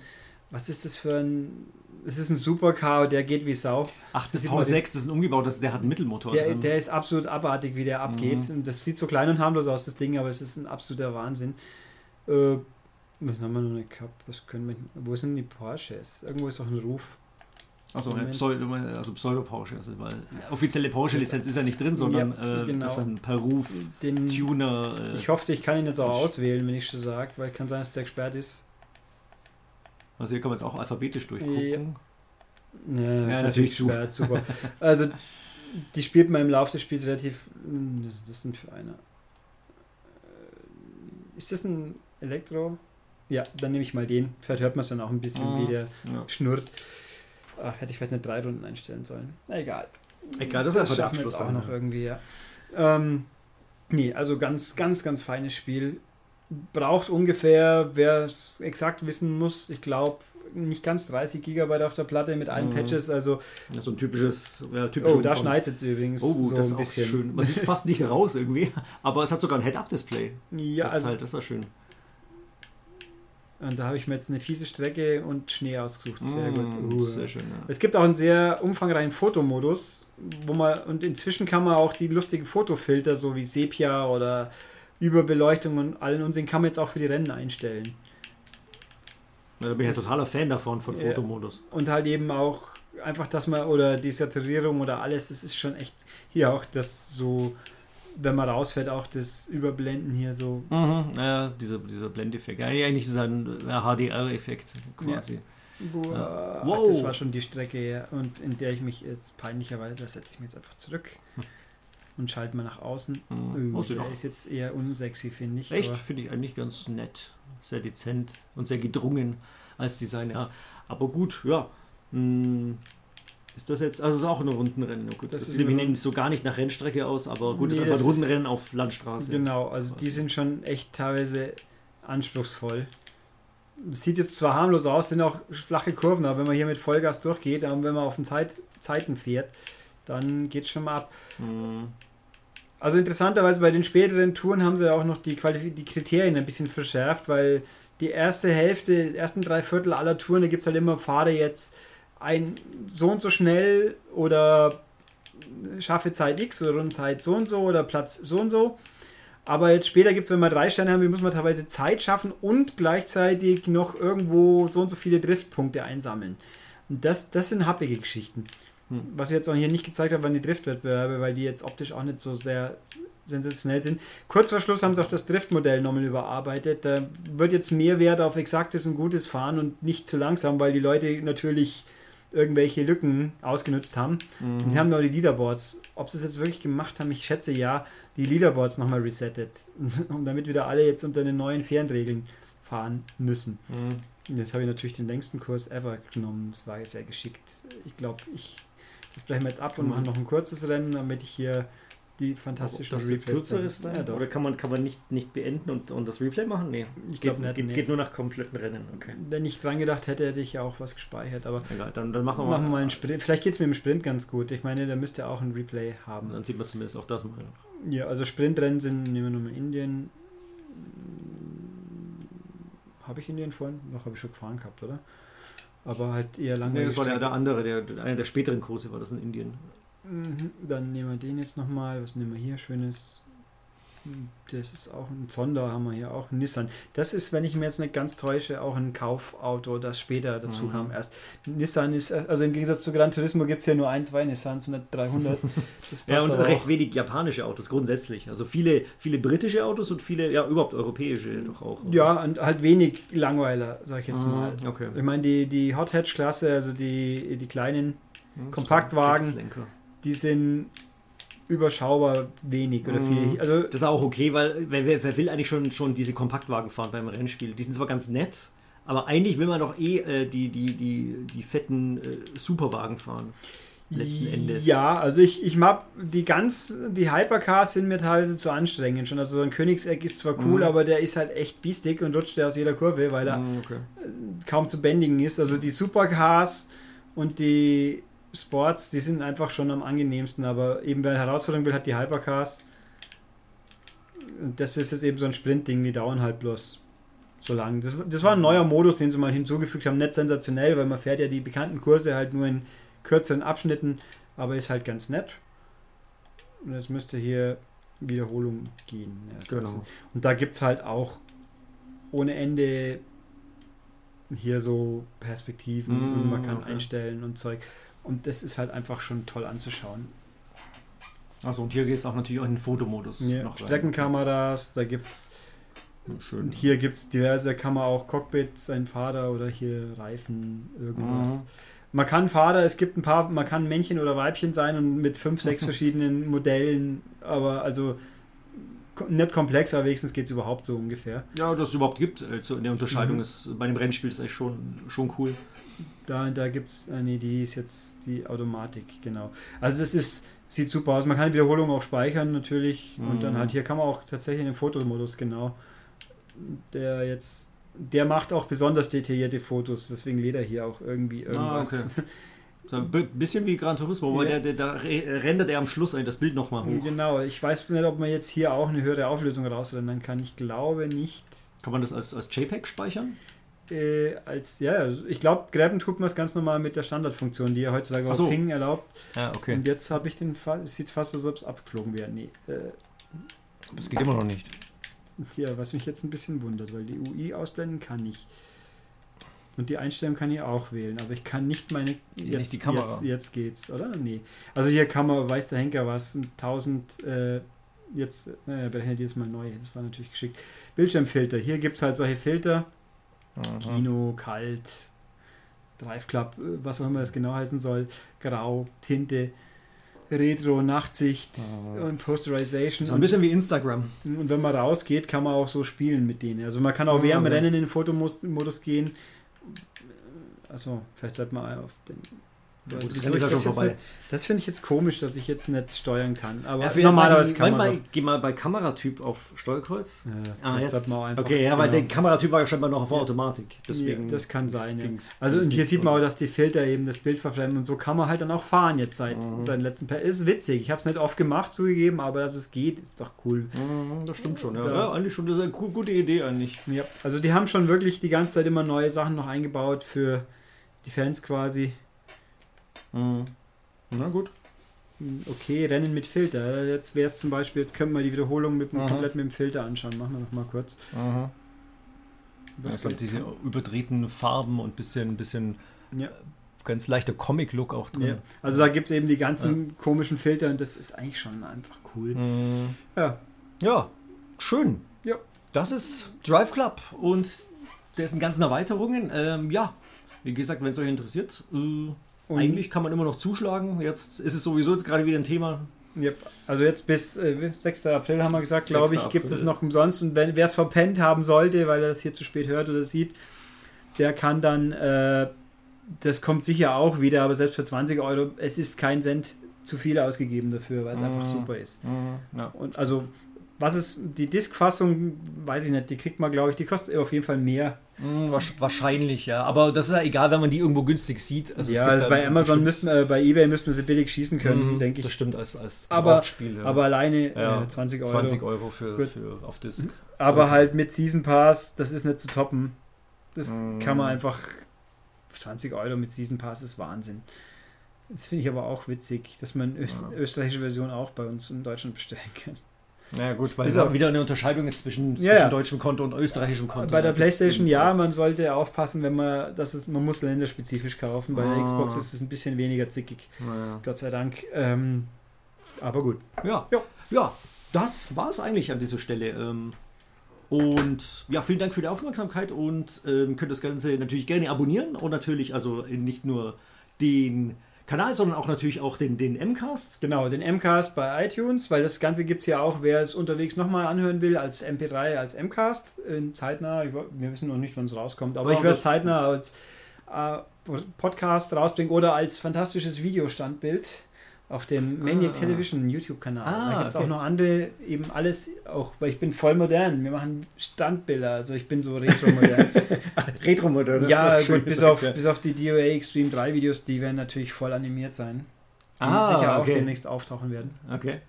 was ist das für ein, das ist ein Supercar, der geht wie Sau. Ach, das, das V6, das ist ein umgebaut, das, der hat einen Mittelmotor der, drin. Der ist absolut abartig, wie der abgeht. Mhm. Und das sieht so klein und harmlos aus, das Ding, aber es ist ein absoluter Wahnsinn. Äh, was haben wir noch nicht gehabt? Was können wir, wo sind die Porsches? Irgendwo ist auch ein Ruf. Also, Pseudo, also Pseudo-Porsche, also weil offizielle Porsche-Lizenz ist ja nicht drin, sondern ja, genau. äh, das ist ein per Ruf Den, Tuner. Äh, ich hoffe, ich kann ihn jetzt auch auswählen, wenn ich schon sage, weil kann sein, dass der gesperrt ist. Also hier kann man jetzt auch alphabetisch durchgucken. Ja, ja, ja natürlich gesperrt, super. Also die spielt man im Laufe des Spiels relativ. Hm, das, sind für eine. Äh, ist das ein Elektro? Ja, dann nehme ich mal den. Vielleicht hört man es dann auch ein bisschen, ah, wie der ja. schnurrt. Ach, hätte ich vielleicht nicht drei Runden einstellen sollen. Na, egal. Egal, das, das ist schaffen wir jetzt auch noch irgendwie, ja. Ähm, nee, also ganz, ganz, ganz feines Spiel. Braucht ungefähr, wer es exakt wissen muss, ich glaube, nicht ganz 30 Gigabyte auf der Platte mit allen mhm. Patches, also ja, so ein typisches, ja, typisch Oh, da schneit es übrigens oh, so das ein bisschen. schön. Man sieht fast nicht raus irgendwie, aber es hat sogar ein Head-Up-Display. Ja, das also halt, das ist schön. Und da habe ich mir jetzt eine fiese Strecke und Schnee ausgesucht. Sehr mm, gut. Uh. Sehr schön, ja. Es gibt auch einen sehr umfangreichen Fotomodus, wo man, und inzwischen kann man auch die lustigen Fotofilter, so wie Sepia oder Überbeleuchtung und allen Unsinn, kann man jetzt auch für die Rennen einstellen. Ja, da bin ich ja totaler Fan davon, von Fotomodus. Und halt eben auch einfach, dass man, oder die Saturierung oder alles, das ist schon echt, hier auch das so wenn man rausfährt, auch das Überblenden hier so. Mhm, ja, dieser, dieser Blendeffekt. Ja, eigentlich ist es ein HDR-Effekt quasi. Ja. Wow. Ja. wow. Ach, das war schon die Strecke, und in der ich mich jetzt peinlicherweise, da setze ich mich jetzt einfach zurück hm. und schalte mal nach außen. Mhm. Oh, der ist jetzt eher unsexy, finde ich. Echt? Finde ich eigentlich ganz nett. Sehr dezent und sehr gedrungen als Design, ja. Aber gut, ja. Hm. Ist das jetzt, also ist auch ein Rundenrennen. Gut, das, das sieht nämlich so gar nicht nach Rennstrecke aus, aber gut, nee, ist einfach ein Rundenrennen auf Landstraße. Genau, also die sind schon echt teilweise anspruchsvoll. Sieht jetzt zwar harmlos aus, sind auch flache Kurven, aber wenn man hier mit Vollgas durchgeht, und wenn man auf den Zeit, Zeiten fährt, dann geht es schon mal ab. Mhm. Also interessanterweise bei den späteren Touren haben sie ja auch noch die, Qualif die Kriterien ein bisschen verschärft, weil die erste Hälfte, die ersten drei Viertel aller Touren, da gibt es halt immer Fahrer jetzt ein so und so schnell oder schaffe Zeit X oder Rundzeit so und so oder Platz so und so. Aber jetzt später gibt es, wenn wir drei Sterne haben, muss man teilweise Zeit schaffen und gleichzeitig noch irgendwo so und so viele Driftpunkte einsammeln. Und das, das sind happige Geschichten. Hm. Was ich jetzt auch hier nicht gezeigt habe, waren die Driftwettbewerbe, weil die jetzt optisch auch nicht so sehr sensationell sind. Kurz vor Schluss haben sie auch das Driftmodell nochmal überarbeitet. Da wird jetzt mehr Wert auf exaktes und gutes Fahren und nicht zu langsam, weil die Leute natürlich irgendwelche Lücken ausgenutzt haben. Mhm. Und sie haben noch die Leaderboards. Ob sie es jetzt wirklich gemacht haben, ich schätze ja, die Leaderboards nochmal resettet. Und damit wieder alle jetzt unter den neuen fairen Regeln fahren müssen. Mhm. Jetzt habe ich natürlich den längsten Kurs ever genommen. Das war sehr geschickt. Ich glaube, ich das brechen wir jetzt ab und machen noch ein kurzes Rennen, damit ich hier die fantastischen Ob jetzt kürzer ist dann? Ja, Oder kann man, kann man nicht, nicht beenden und, und das Replay machen? Nee. Ich glaube nicht. Geht, nee. geht, nur nach kompletten Rennen. Okay. Wenn ich dran gedacht hätte, hätte ich ja auch was gespeichert. Aber Egal, dann, dann machen wir mal, machen wir mal einen Sprint. Vielleicht geht es mit dem Sprint ganz gut. Ich meine, da müsste auch ein Replay haben. Dann sieht man zumindest auch das mal. Ja, also Sprintrennen sind, nehmen wir nochmal Indien. Habe ich Indien vorhin? Noch habe ich schon gefahren gehabt, oder? Aber halt eher lange. Nee, das war der, der andere, der, einer der späteren Kurse war das in Indien. Mhm, dann nehmen wir den jetzt nochmal. Was nehmen wir hier? Schönes. Das ist auch ein Zonder, haben wir hier auch, ein Nissan. Das ist, wenn ich mir jetzt nicht ganz täusche, auch ein Kaufauto, das später dazu mhm. kam erst. Nissan ist, also im Gegensatz zu Gran Turismo gibt es hier nur ein, zwei Nissans, nicht 300. ja, und recht wenig japanische Autos grundsätzlich. Also viele, viele britische Autos und viele, ja, überhaupt europäische doch auch. Oder? Ja, und halt wenig Langweiler, sag ich jetzt mhm, mal. Okay. Ich meine, die, die Hot Hatch-Klasse, also die, die kleinen mhm, Kompaktwagen, die sind überschaubar wenig oder viel. Mhm. Also das ist auch okay, weil wer, wer, will eigentlich schon, schon diese Kompaktwagen fahren beim Rennspiel? Die sind zwar ganz nett, aber eigentlich will man doch eh äh, die, die, die, die fetten äh, Superwagen fahren. Letzten Endes. Ja, also ich, ich mag die ganz, die Hypercars sind mir teilweise zu anstrengend schon. Also so ein Königseck ist zwar cool, mhm. aber der ist halt echt biestig und rutscht der aus jeder Kurve, weil er mhm, okay. kaum zu bändigen ist. Also die Supercars und die Sports, die sind einfach schon am angenehmsten, aber eben wer eine Herausforderung will, hat die Hypercars. Und das ist jetzt eben so ein Sprintding, die dauern halt bloß so lang. Das, das war ein neuer Modus, den sie mal hinzugefügt haben. Nicht sensationell, weil man fährt ja die bekannten Kurse halt nur in kürzeren Abschnitten, aber ist halt ganz nett. Und jetzt müsste hier Wiederholung gehen. Genau. Und da gibt es halt auch ohne Ende hier so Perspektiven mm, und man kann okay. einstellen und Zeug. Und das ist halt einfach schon toll anzuschauen. Achso, und hier geht es auch natürlich auch in den Fotomodus. Ja, noch Streckenkameras, da gibt's. Schön. Und hier gibt es diverse, kann man auch Cockpit, sein Vater oder hier Reifen, irgendwas. Mhm. Man kann Vater, es gibt ein paar, man kann Männchen oder Weibchen sein und mit fünf, sechs verschiedenen Modellen, aber also nicht komplex, aber wenigstens geht es überhaupt so ungefähr. Ja, dass es überhaupt gibt, also in der Unterscheidung mhm. ist bei dem Rennspiel ist eigentlich schon, schon cool. Da, da gibt es, äh, nee, die ist jetzt die Automatik, genau. Also es ist, sieht super aus. Man kann die Wiederholung auch speichern natürlich. Mhm. Und dann halt hier kann man auch tatsächlich den Fotomodus, genau. Der jetzt, der macht auch besonders detaillierte Fotos, deswegen lädt er hier auch irgendwie ah, irgendwas. Ah, okay. So ein bisschen wie Gran Turismo, wo ja. der, der, da rendert er am Schluss das Bild nochmal hoch. Genau, ich weiß nicht, ob man jetzt hier auch eine höhere Auflösung rausrendern kann. Ich glaube nicht. Kann man das als, als JPEG speichern? Äh, als, ja, also ich glaube, Graben tut man es ganz normal mit der Standardfunktion, die ja heutzutage auch so. Ping erlaubt. Ja, okay. Und jetzt habe ich den, sieht es fast, als ob es abgeflogen wäre. Nee. Äh, das geht immer noch nicht. Ja, was mich jetzt ein bisschen wundert, weil die UI ausblenden kann ich. Und die Einstellung kann ich auch wählen, aber ich kann nicht meine. Jetzt, nicht die Kamera. Jetzt, jetzt, geht's, oder? Nee. Also hier kann man, weiß der Henker was, 1000. Äh, jetzt äh, berechnet jetzt mal neu. Das war natürlich geschickt. Bildschirmfilter. Hier gibt es halt solche Filter Mhm. Kino, kalt, Drive Club, was auch immer das genau heißen soll, Grau, Tinte, Retro, Nachtsicht mhm. und Posterization. So ein bisschen wie Instagram. Und wenn man rausgeht, kann man auch so spielen mit denen. Also man kann auch mhm. während Rennen in den Fotomodus gehen. Also vielleicht sollte man auf den ja, gut, das, das, das, das finde ich jetzt komisch, dass ich jetzt nicht steuern kann. Aber ja, normalerweise kann man. Mal, geh mal bei Kameratyp auf Steuerkreuz. Ja, ah, jetzt. Man okay, ja, weil genau. der Kameratyp war ja scheinbar noch auf Automatik. Deswegen das kann sein. Ja. Also und hier sieht man auch, dass die Filter eben das Bild verfremden und so kann man halt dann auch fahren jetzt seit mhm. seinen letzten Paar. Ist witzig. Ich habe es nicht oft gemacht, zugegeben, aber dass es geht, ist doch cool. Mhm, das stimmt schon. Ja. ja, eigentlich schon. Das ist eine gute Idee eigentlich. Ja, also die haben schon wirklich die ganze Zeit immer neue Sachen noch eingebaut für die Fans quasi. Mhm. Na gut. Okay, Rennen mit Filter. Jetzt wäre es zum Beispiel, jetzt können wir die Wiederholung mit, komplett mit dem Filter anschauen. Machen wir noch mal kurz. Aha. Was also diese überdrehten Farben und bisschen, bisschen ja. ganz leichter Comic-Look auch drin. Ja. Also da gibt es eben die ganzen ja. komischen Filter und das ist eigentlich schon einfach cool. Mhm. Ja. Ja, schön. Ja. Das ist Drive Club und dessen ganzen Erweiterungen. Ähm, ja, wie gesagt, wenn es euch interessiert, äh, und Eigentlich kann man immer noch zuschlagen. Jetzt ist es sowieso jetzt gerade wieder ein Thema. Yep. Also jetzt bis äh, 6. April haben wir gesagt, glaube ich, gibt es noch umsonst. Und wer es verpennt haben sollte, weil er das hier zu spät hört oder sieht, der kann dann, äh, das kommt sicher auch wieder, aber selbst für 20 Euro, es ist kein Cent zu viel ausgegeben dafür, weil es mhm. einfach super ist. Mhm. Ja. Und also was ist die Disk-Fassung, weiß ich nicht, die kriegt man, glaube ich, die kostet auf jeden Fall mehr. Mm, wahrscheinlich, ja. Aber das ist ja egal, wenn man die irgendwo günstig sieht. Also ja, also bei Amazon müssten, äh, bei Ebay müssten wir sie billig schießen können, mm, denke ich. Das stimmt, als, als aber, Spiel, ja. aber alleine ja, äh, 20 Euro. 20 Euro für, für auf Disk. Aber so. halt mit Season Pass, das ist nicht zu toppen. Das mm. kann man einfach. 20 Euro mit Season Pass ist Wahnsinn. Das finde ich aber auch witzig, dass man öst ja. österreichische Version auch bei uns in Deutschland bestellen kann. Ja gut, weil es auch wieder eine Unterscheidung ist zwischen, zwischen Ja. deutschem Konto und österreichischem Konto. Bei der PlayStation ja, man sollte aufpassen, wenn man, das ist, man muss länderspezifisch kaufen. Bei der Ah. Xbox ist es ein bisschen weniger zickig, Ja. Gott sei Dank. Ähm, aber gut. Ja. Ja. ja, das war es eigentlich an dieser Stelle. Ähm, Und ja, vielen Dank für die Aufmerksamkeit und ähm, könnt das Ganze natürlich gerne abonnieren und natürlich also nicht nur den Kanal, sondern auch natürlich auch den, den Mcast. Genau, den MCAST bei iTunes, weil das Ganze gibt es ja auch, wer es unterwegs nochmal anhören will, als MP3, als MCAST, in zeitnah. Ich, wir wissen noch nicht, wann es rauskommt, aber Ja, ich werde es zeitnah als äh, Podcast rausbringen oder als fantastisches Videostandbild auf dem Maniac Ah. Television YouTube-Kanal. Ah, da gibt es okay. auch noch andere, eben alles, auch weil ich bin voll modern. Wir machen Standbilder, also ich bin so retro-modern. Retro-Modell. ja, gut, bis auf, bis auf die DOA Extreme 3 Videos, die werden natürlich voll animiert sein. Die Ah, sicher auch okay. demnächst auftauchen werden. Okay.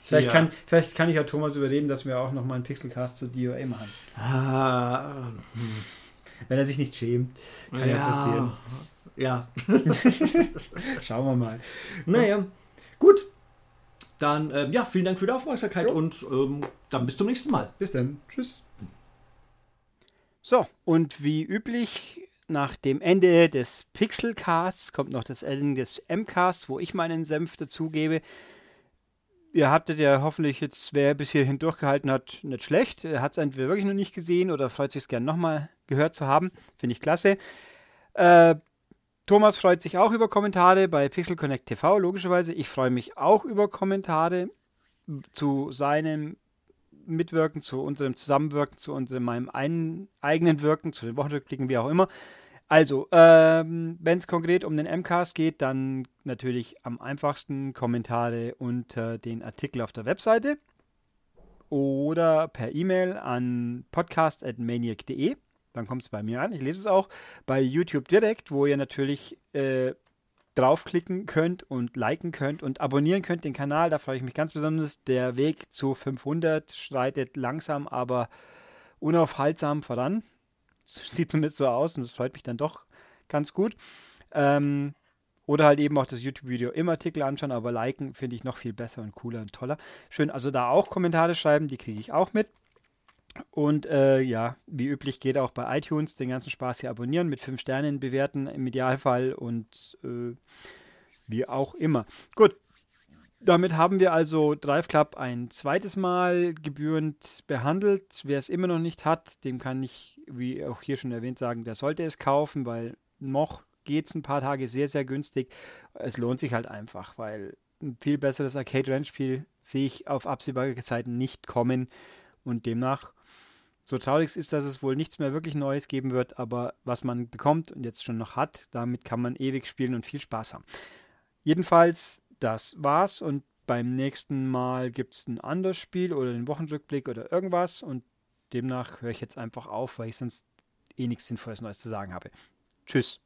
Vielleicht, Ja. kann, vielleicht kann ich ja Thomas überreden, dass wir auch nochmal einen Pixelcast zur DOA machen. Ah, Wenn er sich nicht schämt. Kann ja passieren. Ja, Schauen wir mal. naja, gut. Dann, ähm, ja, vielen Dank für die Aufmerksamkeit Jo. und ähm, dann bis zum nächsten Mal. Bis dann. Tschüss. So, und wie üblich, nach dem Ende des Pixelcasts kommt noch das Ende des Mcasts, wo ich meinen Senf dazugebe. Ihr hattet ja hoffentlich jetzt, wer bis hierhin durchgehalten hat, nicht schlecht. Er hat es entweder wirklich noch nicht gesehen oder freut sich gern nochmal gehört zu haben. Finde ich klasse. Äh, Thomas freut sich auch über Kommentare bei Pixel Connect TV, logischerweise. Ich freue mich auch über Kommentare zu seinem Mitwirken, zu unserem Zusammenwirken, zu unserem meinem einen, eigenen Wirken, zu den Wochenrückblicken, wie auch immer. Also, ähm, wenn es konkret um den MCAS geht, dann natürlich am einfachsten Kommentare unter den Artikel auf der Webseite oder per E-Mail an podcast.maniac.de. Dann kommt es bei mir an. Ich lese es auch bei YouTube direkt, wo ihr natürlich äh, draufklicken könnt und liken könnt und abonnieren könnt den Kanal. Da freue ich mich ganz besonders. Der Weg zu 500 schreitet langsam, aber unaufhaltsam voran. Sieht zumindest so aus und das freut mich dann doch ganz gut. Ähm, oder halt eben auch das YouTube-Video im Artikel anschauen, aber liken finde ich noch viel besser und cooler und toller. Schön, also da auch Kommentare schreiben, die kriege ich auch mit. Und äh, ja, wie üblich geht auch bei iTunes den ganzen Spaß hier abonnieren, mit fünf Sternen bewerten im Idealfall und äh, wie auch immer. Gut, damit haben wir also Drive Club ein zweites Mal gebührend behandelt. Wer es immer noch nicht hat, dem kann ich, wie auch hier schon erwähnt, sagen, der sollte es kaufen, weil noch geht es ein paar Tage sehr, sehr günstig. Es lohnt sich halt einfach, weil ein viel besseres Arcade-Rennspiel sehe ich auf absehbare Zeiten nicht kommen und demnach so traurig es ist, dass es wohl nichts mehr wirklich Neues geben wird, aber was man bekommt und jetzt schon noch hat, damit kann man ewig spielen und viel Spaß haben. Jedenfalls, das war's und beim nächsten Mal gibt es ein anderes Spiel oder den Wochenrückblick oder irgendwas und demnach höre ich jetzt einfach auf, weil ich sonst eh nichts Sinnvolles Neues zu sagen habe. Tschüss.